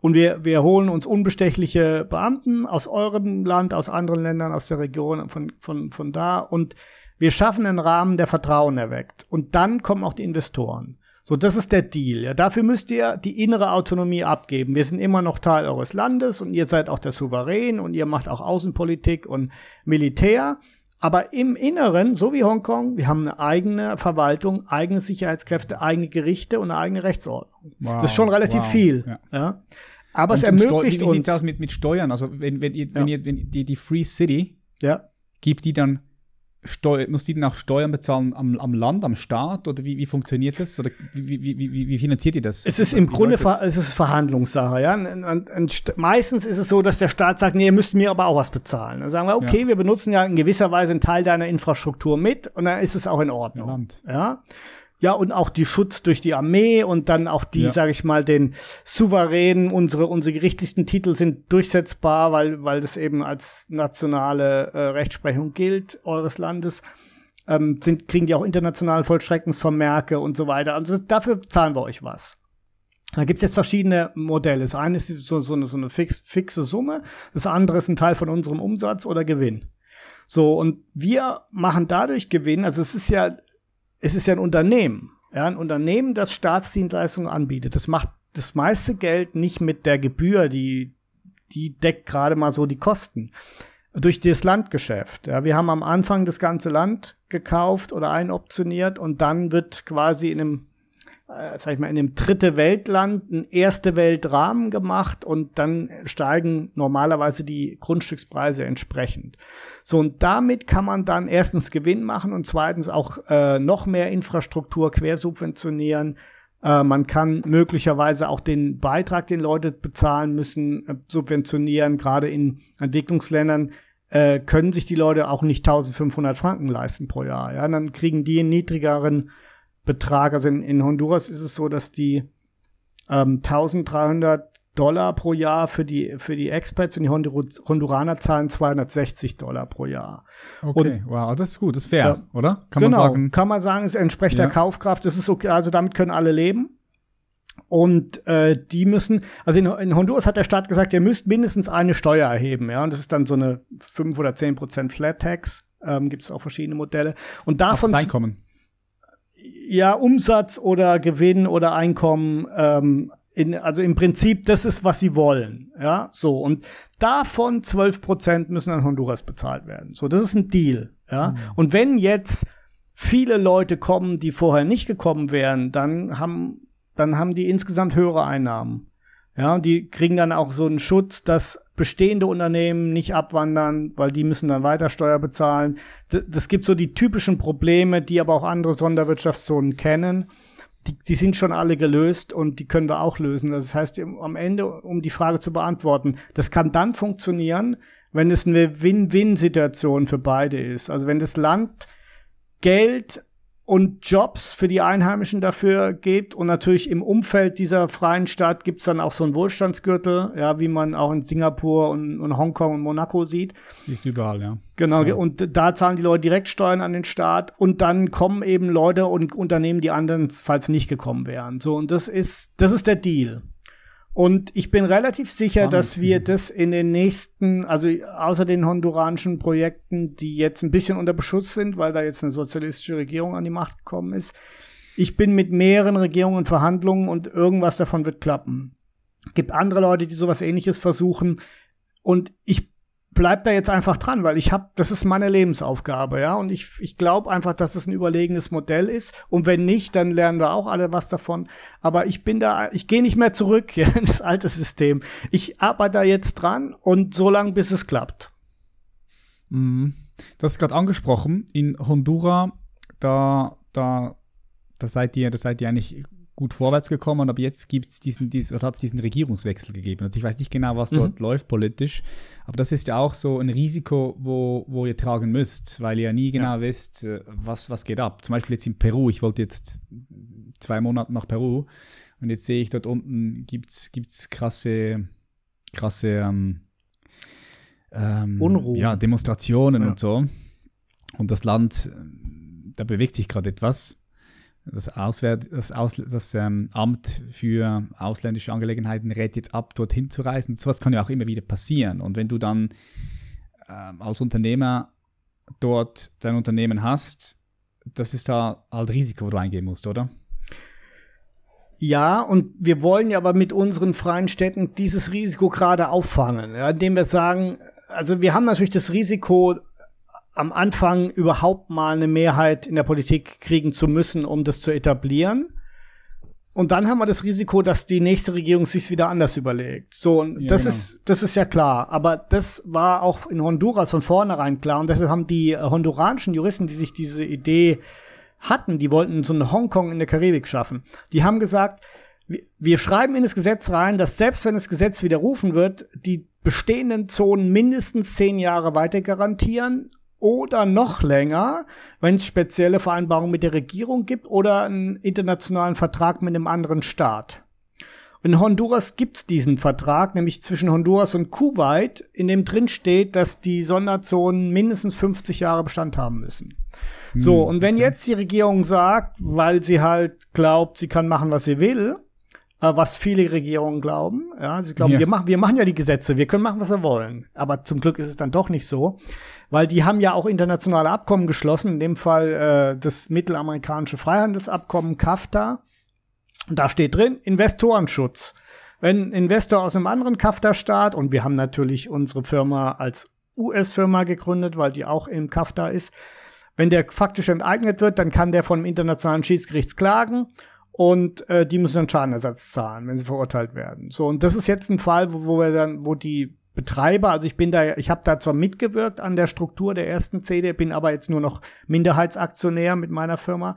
Und wir, wir holen uns unbestechliche Beamten aus eurem Land, aus anderen Ländern, aus der Region, von, von, von da und Wir schaffen einen Rahmen, der Vertrauen erweckt. Und dann kommen auch die Investoren. So, das ist der Deal. Ja, dafür müsst ihr die innere Autonomie abgeben. Wir sind immer noch Teil eures Landes und ihr seid auch der Souverän und ihr macht auch Außenpolitik und Militär. Aber im Inneren, so wie Hongkong, wir haben eine eigene Verwaltung, eigene Sicherheitskräfte, eigene Gerichte und eine eigene Rechtsordnung. Wow, das ist schon relativ wow, viel. Ja. ja. Aber und es ermöglicht
Steu wie sieht's aus mit, mit Steuern? Also wenn, wenn ihr, ja. wenn ihr wenn die, die Free City
ja.
gibt die dann Steu muss die dann auch Steuern bezahlen am, am Land, am Staat oder wie, wie funktioniert das? Oder wie, wie, wie, wie finanziert ihr das?
Es ist im Grunde es ist Verhandlungssache, ja. Und, und, und meistens ist es so, dass der Staat sagt, nee, ihr müsst mir aber auch was bezahlen. Dann sagen wir, okay, ja. wir benutzen ja in gewisser Weise einen Teil deiner Infrastruktur mit und dann ist es auch in Ordnung. Land. Ja. Ja, und auch die Schutz durch die Armee und dann auch die, ja. sage ich mal, den souveränen, unsere, unsere gerichtlichsten Titel sind durchsetzbar, weil, weil das eben als nationale äh, Rechtsprechung gilt eures Landes. Ähm, sind, kriegen die auch internationale Vollstreckungsvermerke und so weiter. Also dafür zahlen wir euch was. Da gibt's jetzt verschiedene Modelle. Das eine ist so, so eine, so eine fix, fixe Summe, das andere ist ein Teil von unserem Umsatz oder Gewinn. So, und wir machen dadurch Gewinn, also es ist ja es ist ja ein Unternehmen. Ja, ein Unternehmen, das Staatsdienstleistungen anbietet. Das macht das meiste Geld nicht mit der Gebühr, die, die deckt gerade mal so die Kosten. Durch das Landgeschäft. Ja, wir haben am Anfang das ganze Land gekauft oder einoptioniert und dann wird quasi in einem äh, sag ich mal, in dem dritte Weltland ein erste Weltrahmen gemacht und dann steigen normalerweise die Grundstückspreise entsprechend. So, und damit kann man dann erstens Gewinn machen und zweitens auch äh, noch mehr Infrastruktur quersubventionieren. Äh, man kann möglicherweise auch den Beitrag, den Leute bezahlen müssen, äh, subventionieren. Gerade in Entwicklungsländern äh, können sich die Leute auch nicht 1500 Franken leisten pro Jahr. Ja, dann kriegen die einen niedrigeren Betrag. Also in, in Honduras ist es so, dass die ähm, 1300 Dollar pro Jahr für die, für die Expats und die Honduraner zahlen 260 Dollar pro Jahr.
Okay, und, wow, das ist gut, das ist fair, ja, oder?
Kann genau, man sagen. Kann man sagen, es entspricht ja. der Kaufkraft, das ist okay, also damit können alle leben. Und äh, die müssen, also in, in Honduras hat der Staat gesagt, ihr müsst mindestens eine Steuer erheben, ja, und das ist dann so eine 5 oder 10 Prozent Flat Tax, ähm, gibt es auch verschiedene Modelle. Und davon.
Aufs Einkommen
ja, Umsatz oder Gewinn oder Einkommen, ähm, in, also im Prinzip, das ist, was sie wollen. Ja, so. Und davon 12 Prozent müssen an Honduras bezahlt werden. So, das ist ein Deal. Ja. Mhm. Und wenn jetzt viele Leute kommen, die vorher nicht gekommen wären, dann haben, dann haben die insgesamt höhere Einnahmen. Ja, und die kriegen dann auch so einen Schutz, dass bestehende Unternehmen nicht abwandern, weil die müssen dann weiter Steuer bezahlen. Das gibt so die typischen Probleme, die aber auch andere Sonderwirtschaftszonen kennen. Die, die sind schon alle gelöst und die können wir auch lösen. Das heißt, am Ende, um die Frage zu beantworten, das kann dann funktionieren, wenn es eine Win-Win-Situation für beide ist. Also wenn das Land Geld und Jobs für die Einheimischen dafür gibt. Und natürlich im Umfeld dieser freien Stadt gibt's dann auch so einen Wohlstandsgürtel, ja, wie man auch in Singapur und, und Hongkong und Monaco sieht.
Siehst überall, ja.
Genau, ja. und da zahlen die Leute Direktsteuern an den Staat und dann kommen eben Leute und Unternehmen, die andernfalls nicht gekommen wären. So, und das ist, das ist der Deal. Und ich bin relativ sicher, Spannend. dass wir das in den nächsten, also außer den honduranischen Projekten, die jetzt ein bisschen unter Beschuss sind, weil da jetzt eine sozialistische Regierung an die Macht gekommen ist, ich bin mit mehreren Regierungen in Verhandlungen und irgendwas davon wird klappen. Gibt andere Leute, die sowas ähnliches versuchen. Und ich bleib da jetzt einfach dran, weil ich habe, das ist meine Lebensaufgabe, ja, und ich, ich glaube einfach, dass es ein überlegenes Modell ist und wenn nicht, dann lernen wir auch alle was davon, aber ich bin da, ich gehe nicht mehr zurück ja, ins alte System. Ich arbeite da jetzt dran und so lange, bis es klappt.
Mhm. Das ist gerade angesprochen, in Honduras, da, da, da seid ihr, da seid ihr eigentlich gut vorwärts gekommen, aber jetzt gibt es diesen, diesen, hat es diesen Regierungswechsel gegeben. Also ich weiß nicht genau, was dort mhm. läuft politisch, aber das ist ja auch so ein Risiko, wo, wo ihr tragen müsst, weil ihr ja nie genau ja. wisst, äh, was, was geht ab. Zum Beispiel jetzt in Peru, ich wollte jetzt zwei Monate nach Peru und jetzt sehe ich dort unten gibt's gibt's krasse, krasse ähm, ähm,
Unruhe.
Ja, Demonstrationen ja. und so. Und das Land, da bewegt sich gerade etwas das, Auswärt, das, Aus, das ähm, Amt für ausländische Angelegenheiten rät jetzt ab, dorthin zu reisen. So was kann ja auch immer wieder passieren. Und wenn du dann ähm, als Unternehmer dort dein Unternehmen hast, das ist da halt Risiko, wo du eingehen musst, oder?
Ja, und wir wollen ja aber mit unseren freien Städten dieses Risiko gerade auffangen, ja, indem wir sagen, also wir haben natürlich das Risiko, am Anfang überhaupt mal eine Mehrheit in der Politik kriegen zu müssen, um das zu etablieren. Und dann haben wir das Risiko, dass die nächste Regierung sich wieder anders überlegt. So, und ja, das genau. ist, das ist ja klar. Aber das war auch in Honduras von vornherein klar. Und deshalb haben die honduranischen Juristen, die sich diese Idee hatten, die wollten so eine Hongkong in der Karibik schaffen. Die haben gesagt, wir schreiben in das Gesetz rein, dass selbst wenn das Gesetz widerrufen wird, die bestehenden Zonen mindestens zehn Jahre weiter garantieren oder noch länger, wenn es spezielle Vereinbarungen mit der Regierung gibt oder einen internationalen Vertrag mit einem anderen Staat. In Honduras gibt's diesen Vertrag, nämlich zwischen Honduras und Kuwait, in dem drin steht, dass die Sonderzonen mindestens 50 Jahre Bestand haben müssen. So, hm, und wenn okay. jetzt die Regierung sagt, weil sie halt glaubt, sie kann machen, was sie will, was viele Regierungen glauben, ja, sie glauben, ja. wir machen, wir machen ja die Gesetze, wir können machen, was wir wollen. Aber zum Glück ist es dann doch nicht so, weil die haben ja auch internationale Abkommen geschlossen, in dem Fall äh, das mittelamerikanische Freihandelsabkommen CAFTA. Und da steht drin, Investorenschutz. Wenn ein Investor aus einem anderen CAFTA-Staat, und wir haben natürlich unsere Firma als US-Firma gegründet, weil die auch im CAFTA ist, wenn der faktisch enteignet wird, dann kann der vom internationalen Schiedsgericht klagen und äh, die müssen dann Schadenersatz zahlen, wenn sie verurteilt werden. So und das ist jetzt ein Fall, wo, wo wir dann, wo die Betreiber, also ich bin da, ich habe da zwar mitgewirkt an der Struktur der ersten CD, bin aber jetzt nur noch Minderheitsaktionär mit meiner Firma.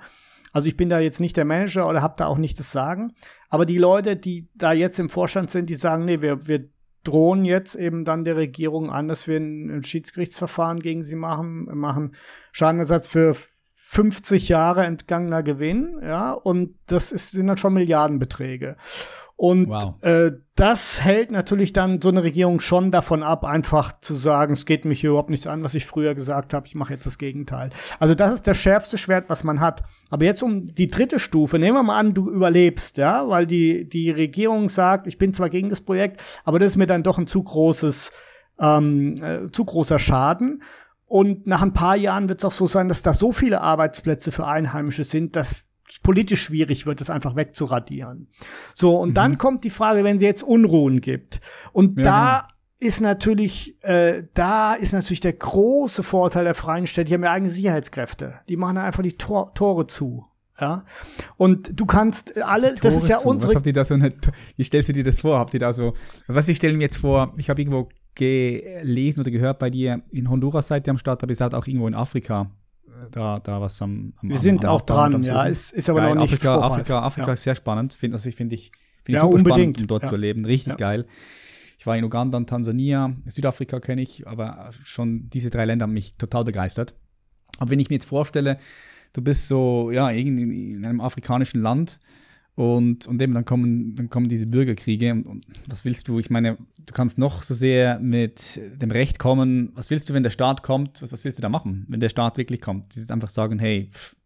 Also ich bin da jetzt nicht der Manager oder habe da auch nicht das Sagen. Aber die Leute, die da jetzt im Vorstand sind, die sagen, nee, wir, wir drohen jetzt eben dann der Regierung an, dass wir ein Schiedsgerichtsverfahren gegen sie machen, machen Schadenersatz für 50 Jahre entgangener Gewinn, ja, und das ist, sind dann schon Milliardenbeträge. Und wow. äh, das hält natürlich dann so eine Regierung schon davon ab, einfach zu sagen, es geht mich hier überhaupt nichts an, was ich früher gesagt habe, ich mache jetzt das Gegenteil. Also das ist das schärfste Schwert, was man hat. Aber jetzt um die dritte Stufe, nehmen wir mal an, du überlebst, ja, weil die, die Regierung sagt, ich bin zwar gegen das Projekt, aber das ist mir dann doch ein zu großes, ähm, äh, zu großer Schaden. Und nach ein paar Jahren wird es auch so sein, dass da so viele Arbeitsplätze für Einheimische sind, dass politisch schwierig wird, es einfach wegzuradieren. So, und mhm. dann kommt die Frage, wenn sie jetzt Unruhen gibt. Und ja, da ja. ist natürlich, äh, da ist natürlich der große Vorteil der freien Städte, die haben ja eigene Sicherheitskräfte. Die machen einfach die Tor Tore zu. Ja. Und du kannst alle, das ist ja zu. unsere.
Was habt ihr da so eine, wie stellst du dir das vor? Habt ihr da so, was ich stelle mir jetzt vor, ich habe irgendwo gelesen oder gehört bei dir in Honduras seid ihr am Start, aber ihr seid auch irgendwo in Afrika da, da was am,
am Wir sind am auch dran, ja, ist, ist aber geil. noch nicht
Afrika, Afrika, Afrika ja. ist sehr spannend, finde also ich finde ich, find
ja, ich super unbedingt.
spannend, um dort
ja.
zu leben, richtig geil. Ich war in Uganda und Tansania, Südafrika kenne ich, aber schon diese drei Länder haben mich total begeistert. Aber wenn ich mir jetzt vorstelle, du bist so, ja, in einem afrikanischen Land und, und eben dann kommen, dann kommen diese Bürgerkriege und, und was willst du? Ich meine, du kannst noch so sehr mit dem Recht kommen. Was willst du, wenn der Staat kommt? Was, was willst du da machen, wenn der Staat wirklich kommt? Die einfach sagen, hey, pff,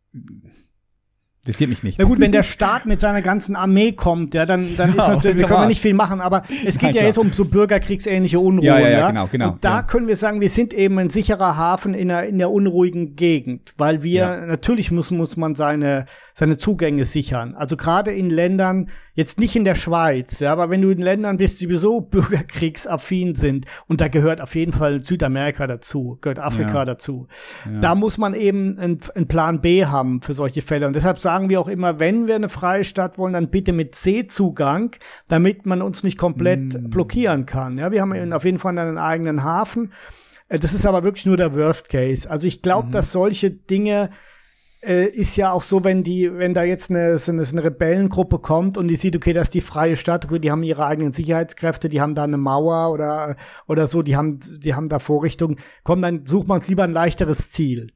Interessiert mich nicht.
Na gut, wenn der Staat mit seiner ganzen Armee kommt, ja, dann, dann ist natürlich, da kann man nicht viel machen. Aber es geht Nein, ja jetzt um so bürgerkriegsähnliche Unruhen. Ja, ja, ja,
genau, genau.
Und da
ja.
können wir sagen, wir sind eben ein sicherer Hafen in der, in der unruhigen Gegend, weil wir, ja. natürlich muss, muss man seine, seine Zugänge sichern. Also gerade in Ländern, jetzt nicht in der Schweiz, ja, aber wenn du in Ländern bist, die sowieso bürgerkriegsaffin sind, und da gehört auf jeden Fall Südamerika dazu, gehört Afrika ja. dazu, ja. da muss man eben einen Plan B haben für solche Fälle. Und deshalb sagen wir auch immer, wenn wir eine freie Stadt wollen, dann bitte mit Seezugang, damit man uns nicht komplett mm. blockieren kann. Ja, wir haben auf jeden Fall einen eigenen Hafen. Äh, das ist aber wirklich nur der Worst Case. Also ich glaube, mhm. dass solche Dinge äh, ist ja auch so, wenn die, wenn da jetzt eine, so eine, so eine Rebellengruppe kommt und die sieht, okay, das ist die freie Stadt, die haben ihre eigenen Sicherheitskräfte, die haben da eine Mauer oder, oder so, die haben, die haben da Vorrichtungen, komm, dann sucht man uns lieber ein leichteres Ziel.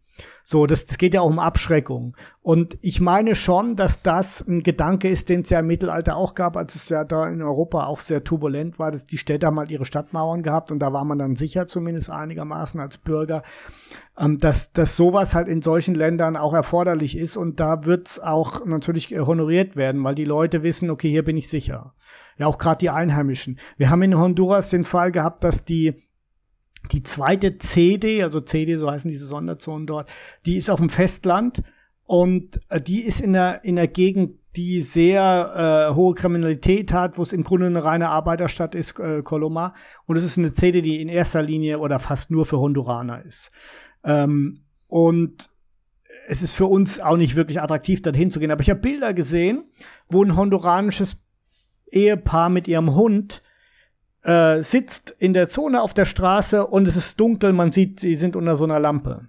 So, das, das geht ja auch um Abschreckung. Und ich meine schon, dass das ein Gedanke ist, den es ja im Mittelalter auch gab, als es ja da in Europa auch sehr turbulent war, dass die Städte haben halt ihre Stadtmauern gehabt und da war man dann sicher zumindest einigermaßen als Bürger, ähm, dass, dass sowas halt in solchen Ländern auch erforderlich ist und da wird's auch natürlich honoriert werden, weil die Leute wissen, okay, hier bin ich sicher. Ja, auch gerade die Einheimischen. Wir haben in Honduras den Fall gehabt, dass die Die zweite CD, also CD, so heißen diese Sonderzonen dort, die ist auf dem Festland und äh, die ist in der, in der Gegend, die sehr äh, hohe Kriminalität hat, wo es im Grunde eine reine Arbeiterstadt ist, äh, Coloma. Und es ist eine CD, die in erster Linie oder fast nur für Honduraner ist. Ähm, und es ist für uns auch nicht wirklich attraktiv, dorthin zu gehen. Aber ich habe Bilder gesehen, wo ein honduranisches Ehepaar mit ihrem Hund äh, sitzt in der Zone auf der Straße und es ist dunkel, man sieht, sie sind unter so einer Lampe.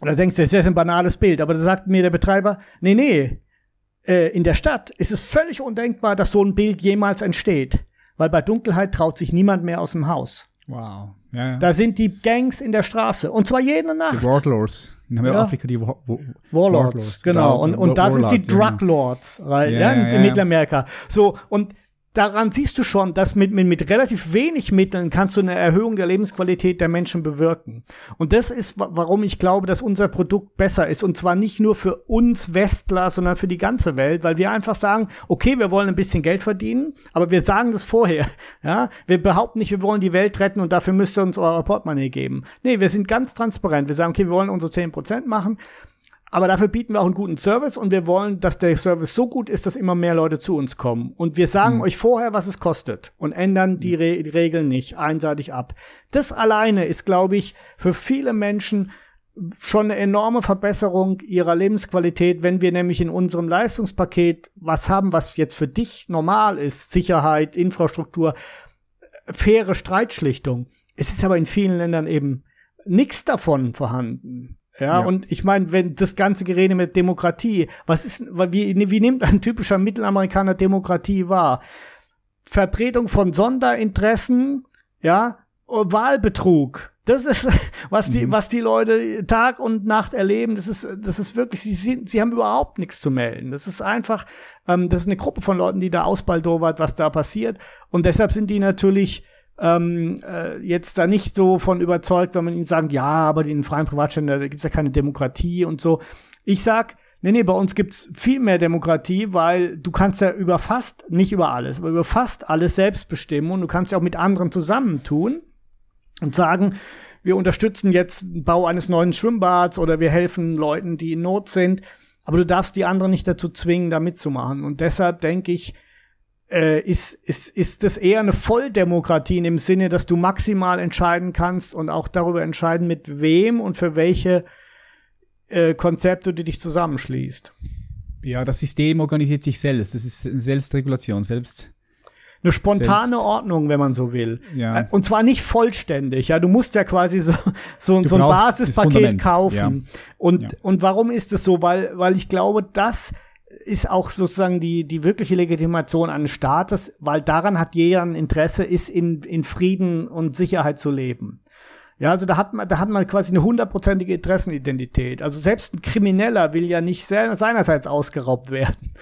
Und da denkst du, das ist ja ein banales Bild, aber da sagt mir der Betreiber, nee, nee, äh, in der Stadt ist es völlig undenkbar, dass so ein Bild jemals entsteht, weil bei Dunkelheit traut sich niemand mehr aus dem Haus.
Wow. Ja, ja.
Da sind die Gangs in der Straße und zwar jede Nacht.
Die Warlords. In
Ja.
Afrika die Wa Wa
Warlords,
Warlords,
genau. Und, und da sind die
Warlords, ja.
Right,
Ja,
ja,
ja,
in
ja.
Mittelamerika. So, und daran siehst du schon, dass mit, mit, mit relativ wenig Mitteln kannst du eine Erhöhung der Lebensqualität der Menschen bewirken. Und das ist, wa- warum ich glaube, dass unser Produkt besser ist. Und zwar nicht nur für uns Westler, sondern für die ganze Welt, weil wir einfach sagen, okay, wir wollen ein bisschen Geld verdienen, aber wir sagen das vorher. Ja, wir behaupten nicht, wir wollen die Welt retten und dafür müsst ihr uns euer Portemonnaie geben. Nee, wir sind ganz transparent. Wir sagen, okay, wir wollen unsere 10% machen. Aber dafür bieten wir auch einen guten Service und wir wollen, dass der Service so gut ist, dass immer mehr Leute zu uns kommen. Und wir sagen euch vorher, was es kostet und ändern die, Re die Regeln nicht einseitig ab. Das alleine ist, glaube ich, für viele Menschen schon eine enorme Verbesserung ihrer Lebensqualität, wenn wir nämlich in unserem Leistungspaket was haben, was jetzt für dich normal ist, Sicherheit, Infrastruktur, faire Streitschlichtung. Es ist aber in vielen Ländern eben nichts davon vorhanden. Ja,
Ja.
und ich meine, wenn das ganze Gerede mit Demokratie, was ist, wie, wie nimmt ein typischer Mittelamerikaner Demokratie wahr? Vertretung von Sonderinteressen, ja, Wahlbetrug. Das ist, was die, was die Leute Tag und Nacht erleben. Das ist, das ist wirklich, sie sind, sie haben überhaupt nichts zu melden. Das ist einfach, ähm, das ist eine Gruppe von Leuten, die da ausbaldowert, was da passiert. Und deshalb sind die natürlich, ähm, äh, jetzt da nicht so von überzeugt, wenn man ihnen sagt, ja, aber in freien Privatständen, da gibt's ja keine Demokratie und so. Ich sag, nee, nee, bei uns gibt's viel mehr Demokratie, weil du kannst ja über fast, nicht über alles, aber über fast alles selbst bestimmen und du kannst ja auch mit anderen zusammentun und sagen, wir unterstützen jetzt den Bau eines neuen Schwimmbads oder wir helfen Leuten, die in Not sind, aber du darfst die anderen nicht dazu zwingen, da mitzumachen. Und deshalb denke ich, äh, ist, ist, ist das eher eine Volldemokratie in dem Sinne, dass du maximal entscheiden kannst und auch darüber entscheiden, mit wem und für welche äh, Konzepte du dich zusammenschließt.
Ja, das System organisiert sich selbst. Das ist eine Selbstregulation, selbst.
Eine spontane
Selbst-
Ordnung, wenn man so will.
Ja.
Äh, Und zwar nicht vollständig. Ja, du musst ja quasi so, so, so ein Basispaket kaufen.
ja.
Und,
Ja.
und warum ist es so? Weil, weil ich glaube, das ist auch sozusagen die, die wirkliche Legitimation eines Staates, weil daran hat jeder ein Interesse, ist in, in Frieden und Sicherheit zu leben. Ja, also da hat man, da hat man quasi eine hundertprozentige Interessenidentität. Also selbst ein Krimineller will ja nicht se- seinerseits ausgeraubt werden.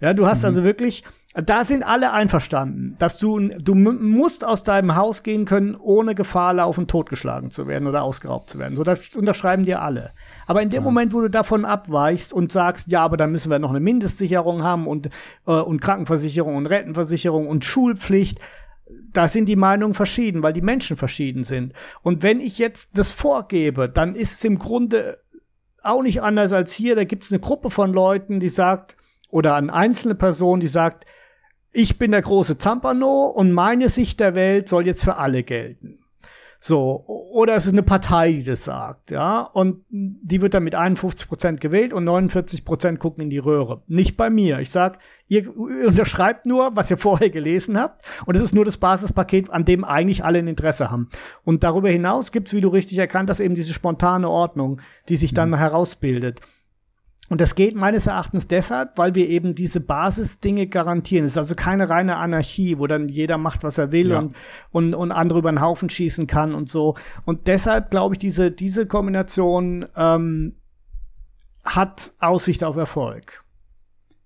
Ja, du hast also wirklich, da sind alle einverstanden, dass du, du musst aus deinem Haus gehen können, ohne Gefahr laufen, totgeschlagen zu werden oder ausgeraubt zu werden. So, das unterschreiben dir alle. Aber in dem Moment, wo du davon abweichst und sagst, ja, aber dann müssen wir noch eine Mindestsicherung haben und, äh, und Krankenversicherung und Rentenversicherung und Schulpflicht, da sind die Meinungen verschieden, weil die Menschen verschieden sind. Und wenn ich jetzt das vorgebe, dann ist es im Grunde auch nicht anders als hier. Da gibt es eine Gruppe von Leuten, die sagt, oder eine einzelne Person, die sagt, ich bin der große Zampano und meine Sicht der Welt soll jetzt für alle gelten. So, oder es ist eine Partei, die das sagt, ja, und die wird dann mit 51 Prozent gewählt und 49 Prozent gucken in die Röhre. Nicht bei mir. Ich sag, ihr, unterschreibt nur, was ihr vorher gelesen habt, und es ist nur das Basispaket, an dem eigentlich alle ein Interesse haben. Und darüber hinaus gibt's, wie du richtig erkannt hast, eben diese spontane Ordnung, die sich dann herausbildet. Und das geht meines Erachtens deshalb, weil wir eben diese Basisdinge garantieren. Es ist also keine reine Anarchie, wo dann jeder macht, was er will
Ja.
und, und, und andere über den Haufen schießen kann und so. Und deshalb glaube ich, diese, diese Kombination ähm, hat Aussicht auf Erfolg.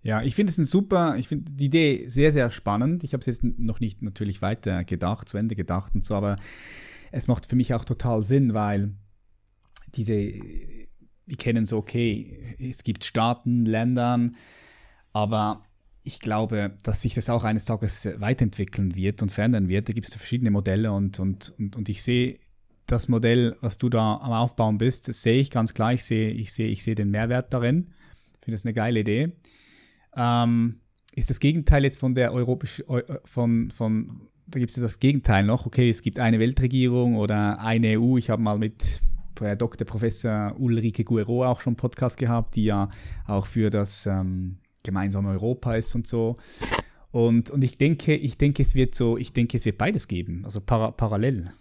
Ja, ich finde es ein super, ich finde die Idee sehr, sehr spannend. Ich habe es jetzt noch nicht natürlich weiter gedacht, zu Ende gedacht und so, aber es macht für mich auch total Sinn, weil diese, wir kennen so, okay, es gibt Staaten, Ländern, aber ich glaube, dass sich das auch eines Tages weiterentwickeln wird und verändern wird. Da gibt es verschiedene Modelle und, und, und, und ich sehe das Modell, was du da am Aufbauen bist, das sehe ich ganz klar. Ich sehe, ich sehe, ich sehe den Mehrwert darin. Ich finde das eine geile Idee. Ähm, ist das Gegenteil jetzt von der europäischen, von, von, da gibt es das Gegenteil noch. Okay, es gibt eine Weltregierung oder eine EU. Ich habe mal mit Dr. Professor Ulrike Guero auch schon einen Podcast gehabt, die ja auch für das ähm, gemeinsame Europa ist und so. Und, und ich denke, ich denke, es wird so, ich denke, es wird beides geben, also para parallel.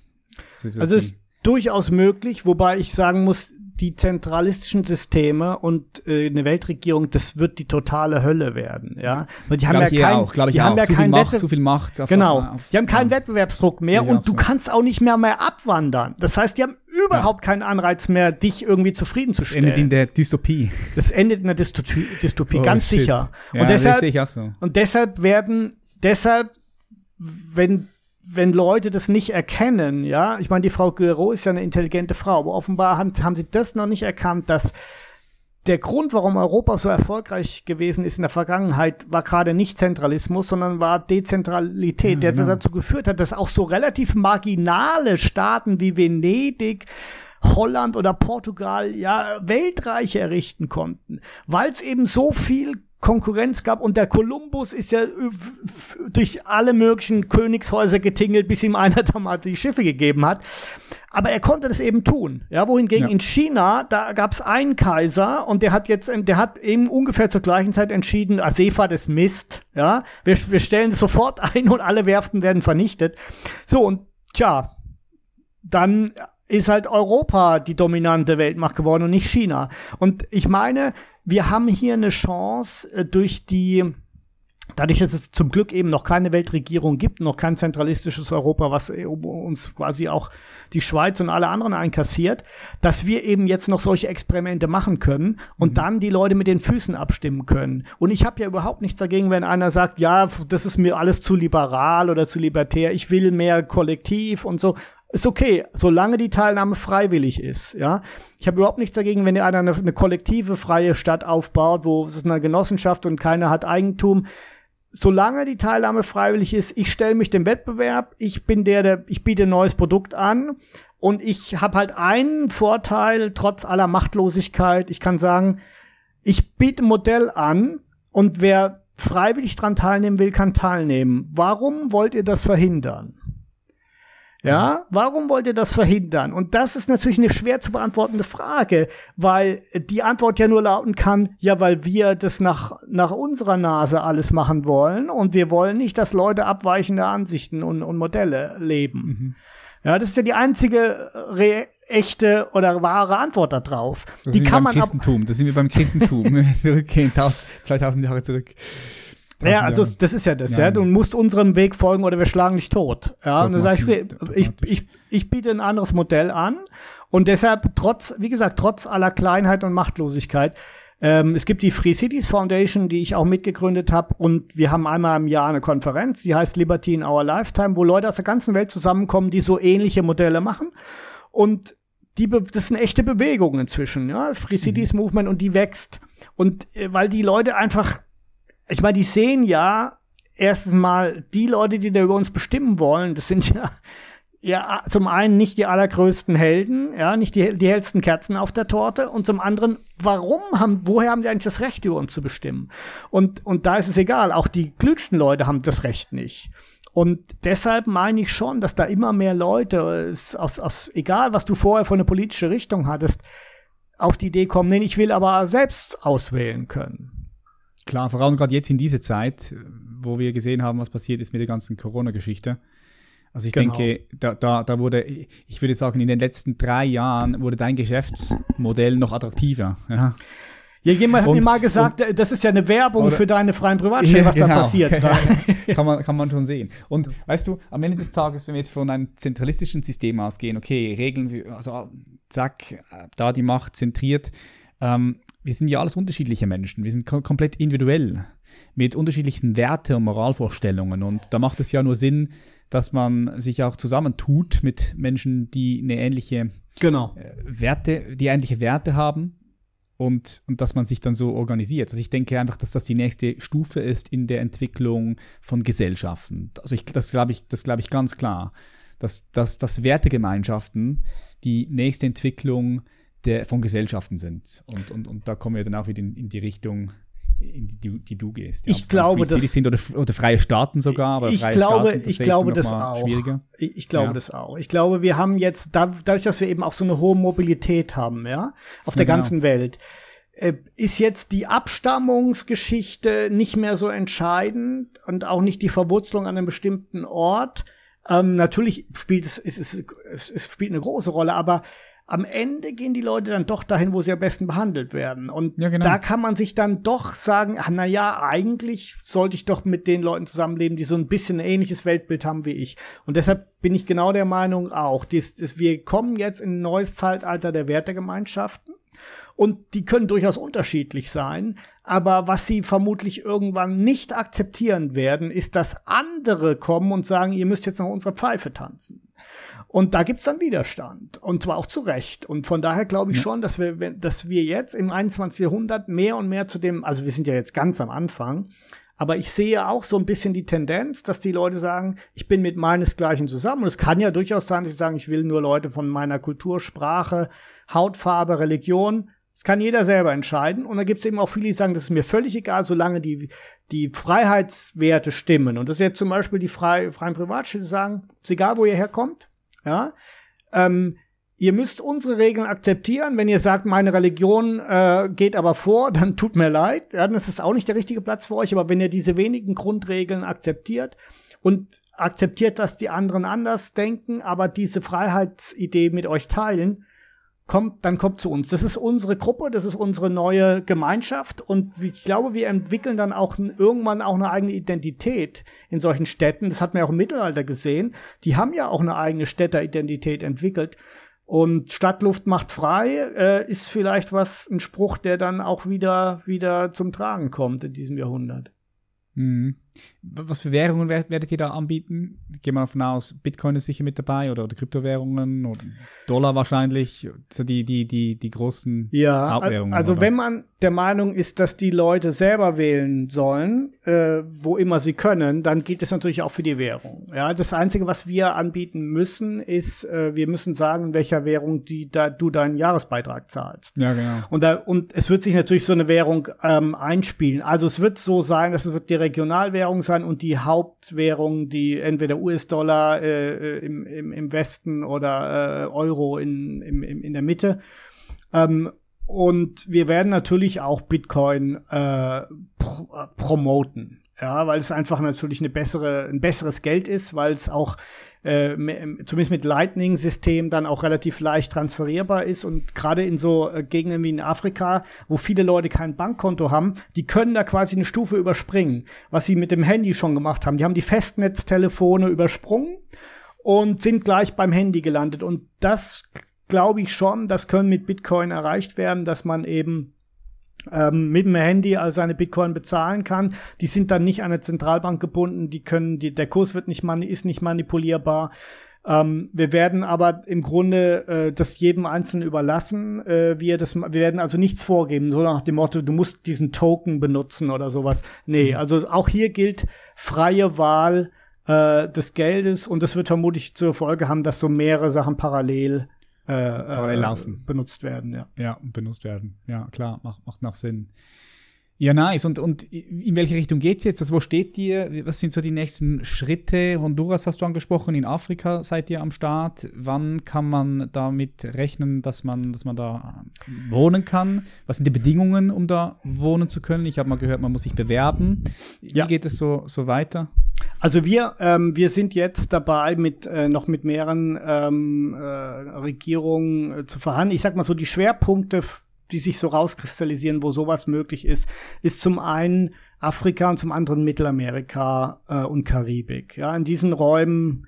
Also es ist durchaus möglich, wobei ich sagen muss, die zentralistischen Systeme und äh, eine Weltregierung, das wird die totale Hölle werden, ja.
Weil die haben ja keinen, auch, die haben auch. ja zu keinen Macht, zu viel Macht.
Auf, genau. Auf, die haben keinen ja. Wettbewerbsdruck mehr und du so. kannst auch nicht mehr mehr abwandern. Das heißt, die haben überhaupt ja. keinen Anreiz mehr, dich irgendwie zufriedenzustellen.
Endet in der Dystopie.
Das endet in der Dystopie, Dystopie oh, ganz shit. sicher. Ja, und deshalb, das sehe ich auch so. Und deshalb werden, deshalb, wenn wenn Leute das nicht erkennen, ja, ich meine, die Frau Guerrero ist ja eine intelligente Frau, aber offenbar haben, haben sie das noch nicht erkannt, dass der Grund, warum Europa so erfolgreich gewesen ist in der Vergangenheit, war gerade nicht Zentralismus, sondern war Dezentralität, ja, der genau. dazu geführt hat, dass auch so relativ marginale Staaten wie Venedig, Holland oder Portugal ja Weltreiche errichten konnten, weil es eben so viel Konkurrenz gab und der Kolumbus ist ja durch alle möglichen Königshäuser getingelt, bis ihm einer da mal die Schiffe gegeben hat. Aber er konnte das eben tun. Ja, wohingegen ja. in China, da gab es einen Kaiser und der hat jetzt, der hat eben ungefähr zur gleichen Zeit entschieden, ah, Seefahrt ist Mist. Ja, wir, wir stellen es sofort ein und alle Werften werden vernichtet. So und tja, dann ist halt Europa die dominante Weltmacht geworden und nicht China. Und ich meine, wir haben hier eine Chance äh, durch die Dadurch, dass es zum Glück eben noch keine Weltregierung gibt, noch kein zentralistisches Europa, was äh, uns quasi auch die Schweiz und alle anderen einkassiert, dass wir eben jetzt noch solche Experimente machen können und mhm. dann die Leute mit den Füßen abstimmen können. Und ich habe ja überhaupt nichts dagegen, wenn einer sagt, ja, das ist mir alles zu liberal oder zu libertär, ich will mehr kollektiv und so ist okay, solange die Teilnahme freiwillig ist, ja. Ich habe überhaupt nichts dagegen, wenn einer eine, eine kollektive freie Stadt aufbaut, wo es ist eine Genossenschaft und keiner hat Eigentum. Solange die Teilnahme freiwillig ist, ich stelle mich dem Wettbewerb, ich bin der, der ich biete ein neues Produkt an und ich habe halt einen Vorteil trotz aller Machtlosigkeit. Ich kann sagen, ich biete ein Modell an und wer freiwillig dran teilnehmen will, kann teilnehmen. Warum wollt ihr das verhindern? Ja, warum wollt ihr das verhindern? Und das ist natürlich eine schwer zu beantwortende Frage, weil die Antwort ja nur lauten kann, ja, weil wir das nach, nach unserer Nase alles machen wollen und wir wollen nicht, dass Leute abweichende Ansichten und, und Modelle leben. Mhm. Ja, das ist ja die einzige echte oder wahre Antwort darauf.
Das
die
kann man Christentum, das sind wir beim Christentum. zurückgehen, 2000 Jahre zurück.
Ja, also das ist ja das, ja. ja. Du musst unserem Weg folgen oder wir schlagen dich tot. Ja, und dann sage ich, ich, ich, ich biete ein anderes Modell an und deshalb trotz, wie gesagt, trotz aller Kleinheit und Machtlosigkeit, ähm, es gibt die Free Cities Foundation, die ich auch mitgegründet habe und wir haben einmal im Jahr eine Konferenz, die heißt Liberty in Our Lifetime, wo Leute aus der ganzen Welt zusammenkommen, die so ähnliche Modelle machen und die, das sind echte Bewegungen inzwischen, ja, das Free Cities mhm. Movement und die wächst. Und äh, weil die Leute einfach ich meine, die sehen ja erstens mal die Leute, die da über uns bestimmen wollen, das sind ja ja zum einen nicht die allergrößten Helden, ja, nicht die, die hellsten Kerzen auf der Torte und zum anderen, warum haben, woher haben die eigentlich das Recht über uns zu bestimmen? Und, und da ist es egal, auch die klügsten Leute haben das Recht nicht. Und deshalb meine ich schon, dass da immer mehr Leute, aus, aus, egal was du vorher für eine politische Richtung hattest, auf die Idee kommen, nee, ich will aber selbst auswählen können.
Klar, vor allem gerade jetzt in dieser Zeit, wo wir gesehen haben, was passiert ist mit der ganzen Corona-Geschichte. Also ich genau. denke, da, da, da wurde, ich würde sagen, in den letzten drei Jahren wurde dein Geschäftsmodell noch attraktiver. Ja.
Ja, jemand hat und, mir mal gesagt, und, das ist ja eine Werbung oder, für deine freien Privatsphäre, was genau, da passiert.
kann, man, kann man schon sehen. Und weißt du, am Ende des Tages, wenn wir jetzt von einem zentralistischen System ausgehen, okay, Regeln, also zack, da die Macht zentriert, ähm, wir sind ja alles unterschiedliche Menschen. Wir sind komplett individuell mit unterschiedlichsten Werte und Moralvorstellungen. Und da macht es ja nur Sinn, dass man sich auch zusammentut mit Menschen, die eine ähnliche
genau.
Äh, Werte, die ähnliche Werte haben und, und dass man sich dann so organisiert. Also ich denke einfach, dass das die nächste Stufe ist in der Entwicklung von Gesellschaften. Also ich, das glaube ich, das glaube ich ganz klar dass, dass, dass Wertegemeinschaften die nächste Entwicklung der, von Gesellschaften sind. Und, und, und da kommen wir dann auch wieder in, in die Richtung, in die, die du gehst.
Ja, ich glaube,
das sind oder, oder freie Staaten sogar. Aber
ich glaube, Staaten, ich glaube das auch. Schwieriger. Ich, ich glaube ja. das auch. Ich glaube, wir haben jetzt dadurch, dass wir eben auch so eine hohe Mobilität haben, ja, auf der ja, genau. ganzen Welt, äh, ist jetzt die Abstammungsgeschichte nicht mehr so entscheidend und auch nicht die Verwurzelung an einem bestimmten Ort. Ähm, natürlich spielt es, es, es, es, es spielt eine große Rolle, aber am Ende gehen die Leute dann doch dahin, wo sie am besten behandelt werden. Und ja, genau. da kann man sich dann doch sagen, ach, na ja, eigentlich sollte ich doch mit den Leuten zusammenleben, die so ein bisschen ein ähnliches Weltbild haben wie ich. Und deshalb bin ich genau der Meinung auch, dass, dass wir kommen jetzt in ein neues Zeitalter der Wertegemeinschaften. Und die können durchaus unterschiedlich sein. Aber was sie vermutlich irgendwann nicht akzeptieren werden, ist, dass andere kommen und sagen, ihr müsst jetzt nach unserer Pfeife tanzen. Und da gibt's dann Widerstand. Und zwar auch zu Recht. Und von daher glaube ich ja. schon, dass wir, dass wir jetzt im 21. Jahrhundert mehr und mehr zu dem, also wir sind ja jetzt ganz am Anfang, aber ich sehe auch so ein bisschen die Tendenz, dass die Leute sagen, ich bin mit meinesgleichen zusammen. Und es kann ja durchaus sein, dass sie sagen, ich will nur Leute von meiner Kultur, Sprache, Hautfarbe, Religion. Das kann jeder selber entscheiden. Und da gibt es eben auch viele, die sagen, das ist mir völlig egal, solange die, die Freiheitswerte stimmen. Und das ist jetzt zum Beispiel die frei, freien Privatstädte sagen, ist egal, wo ihr herkommt, ja, ähm, ihr müsst unsere Regeln akzeptieren. Wenn ihr sagt, meine Religion äh, geht aber vor, dann tut mir leid. Ja, dann ist das auch nicht der richtige Platz für euch. Aber wenn ihr diese wenigen Grundregeln akzeptiert und akzeptiert, dass die anderen anders denken, aber diese Freiheitsidee mit euch teilen, kommt, dann kommt zu uns. Das ist unsere Gruppe, das ist unsere neue Gemeinschaft und ich glaube, wir entwickeln dann auch irgendwann auch eine eigene Identität in solchen Städten. Das hat man ja auch im Mittelalter gesehen. Die haben ja auch eine eigene Städteridentität entwickelt. Und Stadtluft macht frei äh, ist vielleicht was ein Spruch, der dann auch wieder wieder zum Tragen kommt in diesem Jahrhundert.
Mhm. Was für Währungen werdet ihr da anbieten? Gehen wir davon aus, Bitcoin ist sicher mit dabei oder, oder Kryptowährungen oder Dollar wahrscheinlich, so die, die, die, die großen
ja, Hauptwährungen. Also oder? wenn man der Meinung ist, dass die Leute selber wählen sollen, äh, wo immer sie können, dann geht es natürlich auch für die Währung. Ja, das Einzige, was wir anbieten müssen, ist, äh, wir müssen sagen, in welcher Währung die, da, du deinen Jahresbeitrag zahlst.
Ja, genau.
Und, da, und es wird sich natürlich so eine Währung ähm, einspielen. Also es wird so sein, dass es wird die Regionalwährung sein und die Hauptwährung, die entweder US-Dollar äh, im, im, im Westen oder äh, Euro in, im, in der Mitte. Ähm, und wir werden natürlich auch Bitcoin äh, pr äh, promoten. Ja, weil es einfach natürlich eine bessere, ein besseres Geld ist, weil es auch äh, zumindest mit Lightning-System dann auch relativ leicht transferierbar ist. Und gerade in so äh, Gegenden wie in Afrika, wo viele Leute kein Bankkonto haben, die können da quasi eine Stufe überspringen, was sie mit dem Handy schon gemacht haben. Die haben die Festnetztelefone übersprungen und sind gleich beim Handy gelandet. Und das glaube ich schon, das können mit Bitcoin erreicht werden, dass man eben ähm, mit dem Handy also seine Bitcoin bezahlen kann. Die sind dann nicht an eine Zentralbank gebunden, die können, die, der Kurs wird nicht mani ist nicht manipulierbar. Ähm, wir werden aber im Grunde äh, das jedem Einzelnen überlassen. Äh, wir, das, wir werden also nichts vorgeben, so nach dem Motto, du musst diesen Token benutzen oder sowas. Nee, mhm. also auch hier gilt freie Wahl äh, des Geldes und das wird vermutlich zur Folge haben, dass so mehrere Sachen parallel äh, äh, laufen. benutzt werden, ja.
Ja, benutzt werden. Ja, klar, macht, macht noch Sinn. Ja, nice. Und, und in welche Richtung geht's jetzt? Also wo steht ihr? Was sind so die nächsten Schritte? Honduras hast du angesprochen, in Afrika seid ihr am Start. Wann kann man damit rechnen, dass man, dass man da wohnen kann? Was sind die Bedingungen, um da wohnen zu können? Ich habe mal gehört, man muss sich bewerben. Wie ja. geht es so, so weiter?
Also wir, ähm, wir sind jetzt dabei, mit äh, noch mit mehreren ähm, äh, Regierungen äh, zu verhandeln. Ich sag mal so, die Schwerpunkte, die sich so rauskristallisieren, wo sowas möglich ist, ist zum einen Afrika und zum anderen Mittelamerika äh, und Karibik. Ja, in diesen Räumen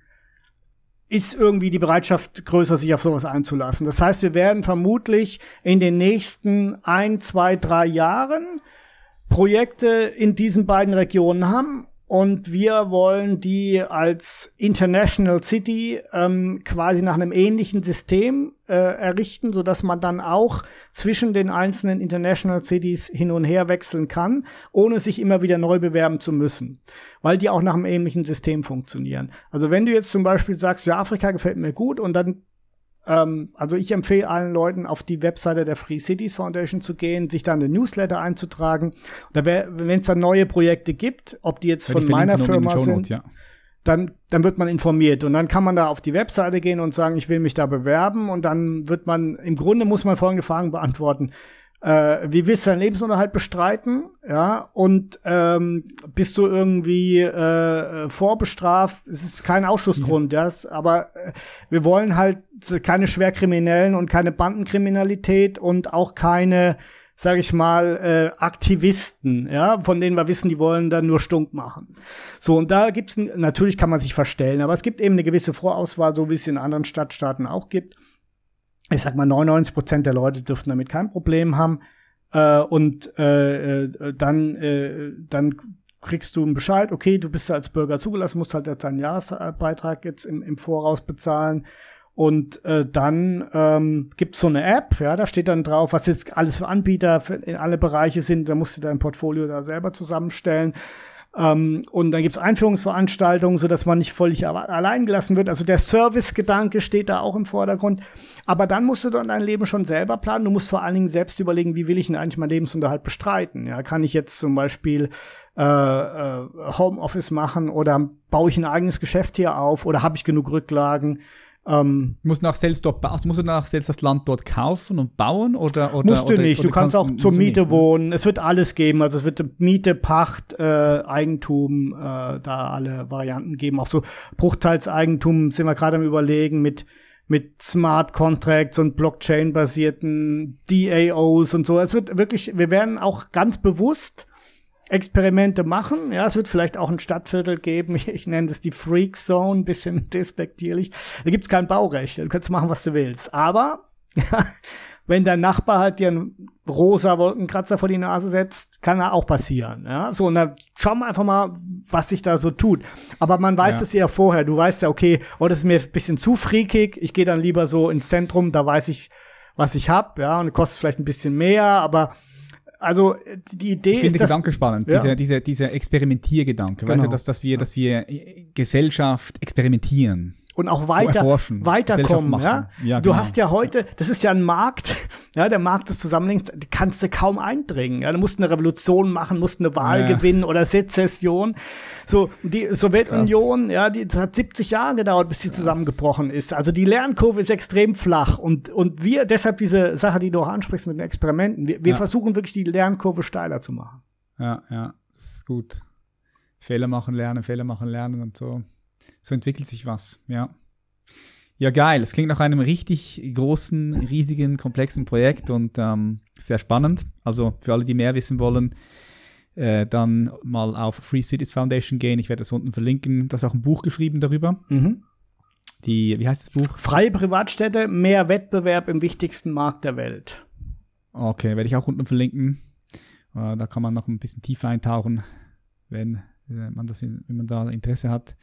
ist irgendwie die Bereitschaft größer, sich auf sowas einzulassen. Das heißt, wir werden vermutlich in den nächsten ein, zwei, drei Jahren Projekte in diesen beiden Regionen haben und wir wollen die als International City ähm, quasi nach einem ähnlichen System äh, errichten, so dass man dann auch zwischen den einzelnen International Cities hin und her wechseln kann, ohne sich immer wieder neu bewerben zu müssen, weil die auch nach einem ähnlichen System funktionieren. Also wenn du jetzt zum Beispiel sagst, ja, Afrika gefällt mir gut und dann ähm, also ich empfehle allen Leuten, auf die Webseite der Free Cities Foundation zu gehen, sich dann den Newsletter einzutragen. Wenn es dann neue Projekte gibt, ob die jetzt von meiner Firma sind, ja. dann, dann wird man informiert. Und dann kann man da auf die Webseite gehen und sagen, ich will mich da bewerben. Und dann wird man, im Grunde muss man folgende Fragen beantworten. Äh, wie willst du deinen Lebensunterhalt bestreiten, ja, und ähm, bist du irgendwie äh, vorbestraft, es ist kein Ausschlussgrund, ja, yes, aber äh, wir wollen halt keine Schwerkriminellen und keine Bandenkriminalität und auch keine sag ich mal, äh, Aktivisten, ja, von denen wir wissen, die wollen dann nur stunk machen. So, und da gibt's, natürlich kann man sich verstellen, aber es gibt eben eine gewisse Vorauswahl, so wie es in anderen Stadtstaaten auch gibt ich sag mal, 99 Prozent der Leute dürften damit kein Problem haben. Äh, und äh, äh, dann, äh, dann kriegst du einen Bescheid, okay, du bist als Bürger zugelassen, musst halt deinen Jahresbeitrag jetzt im, im Voraus bezahlen. Und äh, dann ähm, gibt's so eine App, ja, da steht dann drauf, was jetzt alles für Anbieter für in alle Bereiche sind, da musst du dein Portfolio da selber zusammenstellen. Ähm, und dann gibt's Einführungsveranstaltungen, so dass man nicht völlig allein gelassen wird. Also der Service-Gedanke steht da auch im Vordergrund. Aber dann musst du dann dein Leben schon selber planen. Du musst vor allen Dingen selbst überlegen, wie will ich denn eigentlich meinen Lebensunterhalt bestreiten? Ja, kann ich jetzt zum Beispiel äh, äh, Homeoffice machen oder baue ich ein eigenes Geschäft hier auf oder habe ich genug Rücklagen?
Ähm, musst du nach selbst dort bauen, musst du nach selbst das Land dort kaufen und bauen oder oder
musst du
oder,
nicht? Oder du kannst, kannst auch zur Miete nicht, ne? wohnen. Es wird alles geben, also es wird Miete, Pacht, äh, Eigentum, äh, da alle Varianten geben. Auch so Bruchteilseigentum sind wir gerade am überlegen mit mit Smart Contracts und Blockchain basierten DAOs und so. Es wird wirklich, wir werden auch ganz bewusst Experimente machen. Ja, es wird vielleicht auch ein Stadtviertel geben. Ich, nenne das die Freak Zone, bisschen despektierlich. Da gibt's kein Baurecht. Du kannst machen, was du willst. Aber ja, wenn dein Nachbar halt dir einen rosa Wolkenkratzer vor die Nase setzt, kann er auch passieren. Ja, so und dann schauen wir einfach mal, was sich da so tut. Aber man weiß es ja. ja vorher. Du weißt ja, okay, oh, das ist mir ein bisschen zu freakig. Ich gehe dann lieber so ins Zentrum. Da weiß ich, was ich hab. Ja, und kostet vielleicht ein bisschen mehr, aber also die Idee ich
finde ist. den Gedanke spannend, ja. dieser, dieser, dieser Experimentiergedanke, genau. weißt du, genau. dass, dass wir, dass wir Gesellschaft experimentieren
und auch weiter weiterkommen. Ja? ja du genau. hast ja heute, das ist ja ein Markt, ja, der Markt des Zusammenlebens, kannst du kaum eindringen. Ja, du musst eine Revolution machen, musst eine Wahl ja. gewinnen oder Sezession. So die Sowjetunion, Krass. ja, die das hat 70 Jahre gedauert, bis sie zusammengebrochen ist. Also die Lernkurve ist extrem flach und und wir deshalb diese Sache, die du auch ansprichst mit den Experimenten, wir, wir ja. versuchen wirklich die Lernkurve steiler zu machen.
Ja, ja, das ist gut. Fehler machen, lernen, Fehler machen, lernen und so so entwickelt sich was, ja. Ja, geil. Es klingt nach einem richtig großen, riesigen, komplexen Projekt und ähm, sehr spannend. Also für alle, die mehr wissen wollen, äh, dann mal auf Free Cities Foundation gehen. Ich werde das unten verlinken. Da ist auch ein Buch geschrieben darüber. Mhm. Die, wie heißt das Buch?
Freie Privatstädte, mehr Wettbewerb im wichtigsten Markt der Welt.
Okay, werde ich auch unten verlinken. Äh, da kann man noch ein bisschen tiefer eintauchen, wenn äh, man das, wenn man da Interesse hat.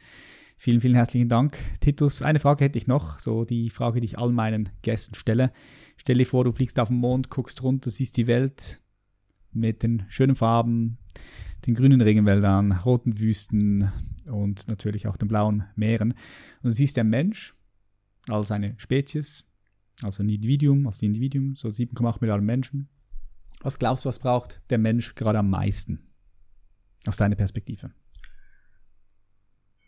Vielen, vielen herzlichen Dank. Titus, eine Frage hätte ich noch, so die Frage, die ich all meinen Gästen stelle. Stell dir vor, du fliegst auf den Mond, guckst runter, siehst die Welt mit den schönen Farben, den grünen Regenwäldern, roten Wüsten und natürlich auch den blauen Meeren. Und du siehst der Mensch als eine Spezies, als ein Individuum, als ein Individuum, so 7,8 Milliarden Menschen. Was glaubst du, was braucht der Mensch gerade am meisten? Aus deiner Perspektive.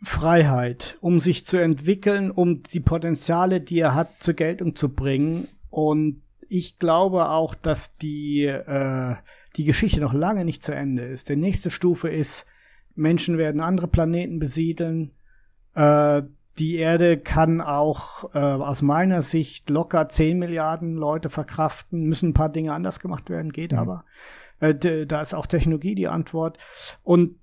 Freiheit, um sich zu entwickeln, um die Potenziale, die er hat, zur Geltung zu bringen. Und ich glaube auch, dass die, äh, die Geschichte noch lange nicht zu Ende ist. Die nächste Stufe ist, Menschen werden andere Planeten besiedeln. Äh, die Erde kann auch äh, aus meiner Sicht locker 10 Milliarden Leute verkraften. Müssen ein paar Dinge anders gemacht werden, geht mhm. aber. Äh, da ist auch Technologie die Antwort. Und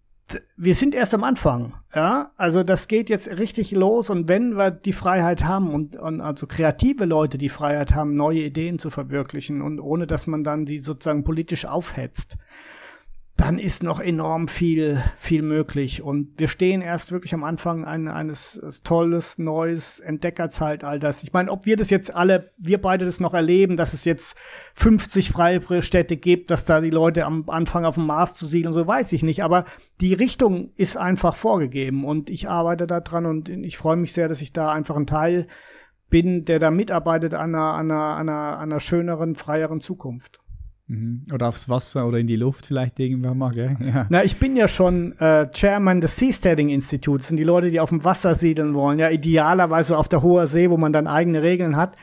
wir sind erst am Anfang, ja. Also das geht jetzt richtig los und wenn wir die Freiheit haben und, und also kreative Leute die Freiheit haben, neue Ideen zu verwirklichen und ohne dass man dann sie sozusagen politisch aufhetzt, dann ist noch enorm viel, viel möglich. Und wir stehen erst wirklich am Anfang ein, eines, tolles, neues Entdeckerzeitalters. Ich meine, ob wir das jetzt alle, wir beide das noch erleben, dass es jetzt 50 freie Städte gibt, dass da die Leute am Anfang auf dem Mars zu siedeln, so weiß ich nicht. Aber die Richtung ist einfach vorgegeben und ich arbeite da dran und ich freue mich sehr, dass ich da einfach ein Teil bin, der da mitarbeitet an einer, an einer, an einer schöneren, freieren Zukunft.
Mhm. Oder aufs Wasser oder in die Luft vielleicht irgendwann mal, gell?
Ja. Na, ich bin ja schon äh, Chairman des Seasteading Instituts. Sind die Leute, die auf dem Wasser siedeln wollen. Ja, idealerweise auf der hoher See, wo man dann eigene Regeln hat.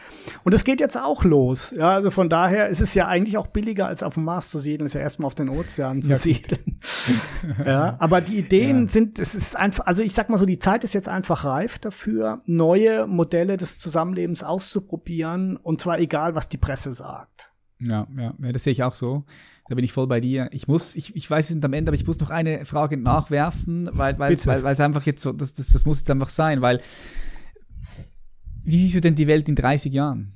Und es geht jetzt auch los. Ja, also von daher ist es ja eigentlich auch billiger, als auf dem Mars zu siedeln. Ist ja erstmal auf den Ozeanen zu ja, siedeln. ja, aber die Ideen ja. sind, es ist einfach, also ich sag mal so, die Zeit ist jetzt einfach reif dafür, neue Modelle des Zusammenlebens auszuprobieren. Und zwar egal, was die Presse sagt.
Ja, ja, ja, das sehe ich auch so. Da bin ich voll bei dir. Ich muss, ich, ich weiß, wir sind am Ende, aber ich muss noch eine Frage nachwerfen, weil, weil, weil, weil es einfach jetzt so, das, das, das muss jetzt einfach sein, weil wie siehst du denn die Welt in 30 Jahren?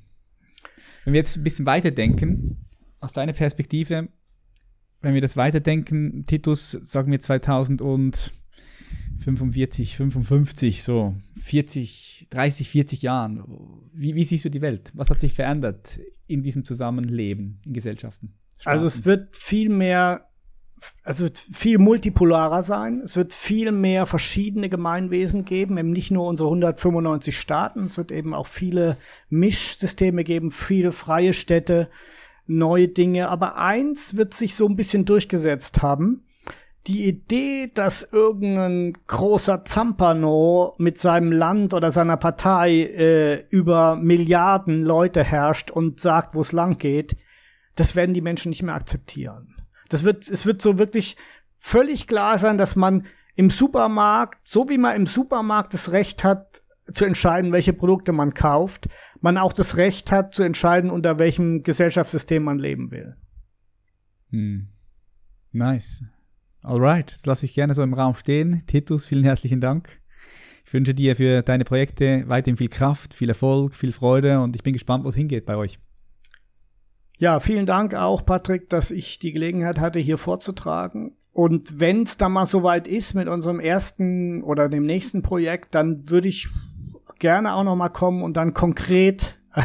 Wenn wir jetzt ein bisschen weiterdenken, aus deiner Perspektive, wenn wir das weiterdenken, Titus, sagen wir 2045, 55, so 40, 30, 40 Jahren, wie, wie siehst du die Welt? Was hat sich verändert in diesem Zusammenleben in Gesellschaften?
Staaten? Also es wird viel mehr, also viel multipolarer sein. Es wird viel mehr verschiedene Gemeinwesen geben, eben nicht nur unsere 195 Staaten. Es wird eben auch viele Mischsysteme geben, viele freie Städte, neue Dinge. Aber eins wird sich so ein bisschen durchgesetzt haben die Idee, dass irgendein großer Zampano mit seinem Land oder seiner Partei äh, über Milliarden Leute herrscht und sagt, wo es lang geht, das werden die Menschen nicht mehr akzeptieren. Das wird, es wird so wirklich völlig klar sein, dass man im Supermarkt, so wie man im Supermarkt das Recht hat, zu entscheiden, welche Produkte man kauft, man auch das Recht hat, zu entscheiden, unter welchem Gesellschaftssystem man leben will.
Hm. Nice. Alright, das lasse ich gerne so im Raum stehen. Titus, vielen herzlichen Dank. Ich wünsche dir für deine Projekte weiterhin viel Kraft, viel Erfolg, viel Freude und ich bin gespannt, wo es hingeht bei euch.
Ja, vielen Dank auch, Patrick, dass ich die Gelegenheit hatte, hier vorzutragen. Und wenn es dann mal soweit ist mit unserem ersten oder dem nächsten Projekt, dann würde ich gerne auch noch mal kommen und dann konkret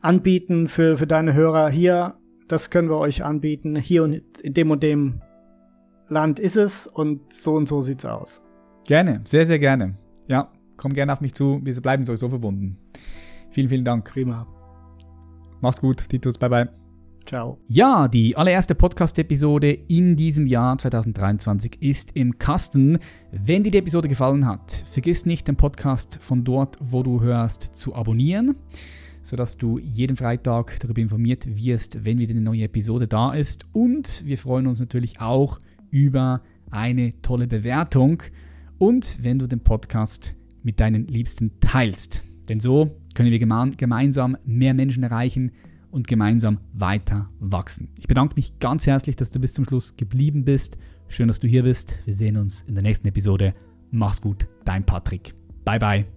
anbieten für, für deine Hörer hier. Das können wir euch anbieten, hier und in dem und dem Land ist es und so und so sieht's aus.
Gerne, sehr, sehr gerne. Ja, komm gerne auf mich zu. Wir bleiben sowieso verbunden. Vielen, vielen Dank.
Prima.
Mach's gut, Titus. Bye, bye.
Ciao.
Ja, die allererste Podcast-Episode in diesem Jahr 2023 ist im Kasten. Wenn dir die Episode gefallen hat, vergiss nicht, den Podcast von dort, wo du hörst, zu abonnieren, sodass du jeden Freitag darüber informiert wirst, wenn wieder eine neue Episode da ist. Und wir freuen uns natürlich auch über eine tolle Bewertung und wenn du den Podcast mit deinen Liebsten teilst. Denn so können wir gemeinsam mehr Menschen erreichen und gemeinsam weiter wachsen. Ich bedanke mich ganz herzlich, dass du bis zum Schluss geblieben bist. Schön, dass du hier bist. Wir sehen uns in der nächsten Episode. Mach's gut, dein Patrick. Bye bye.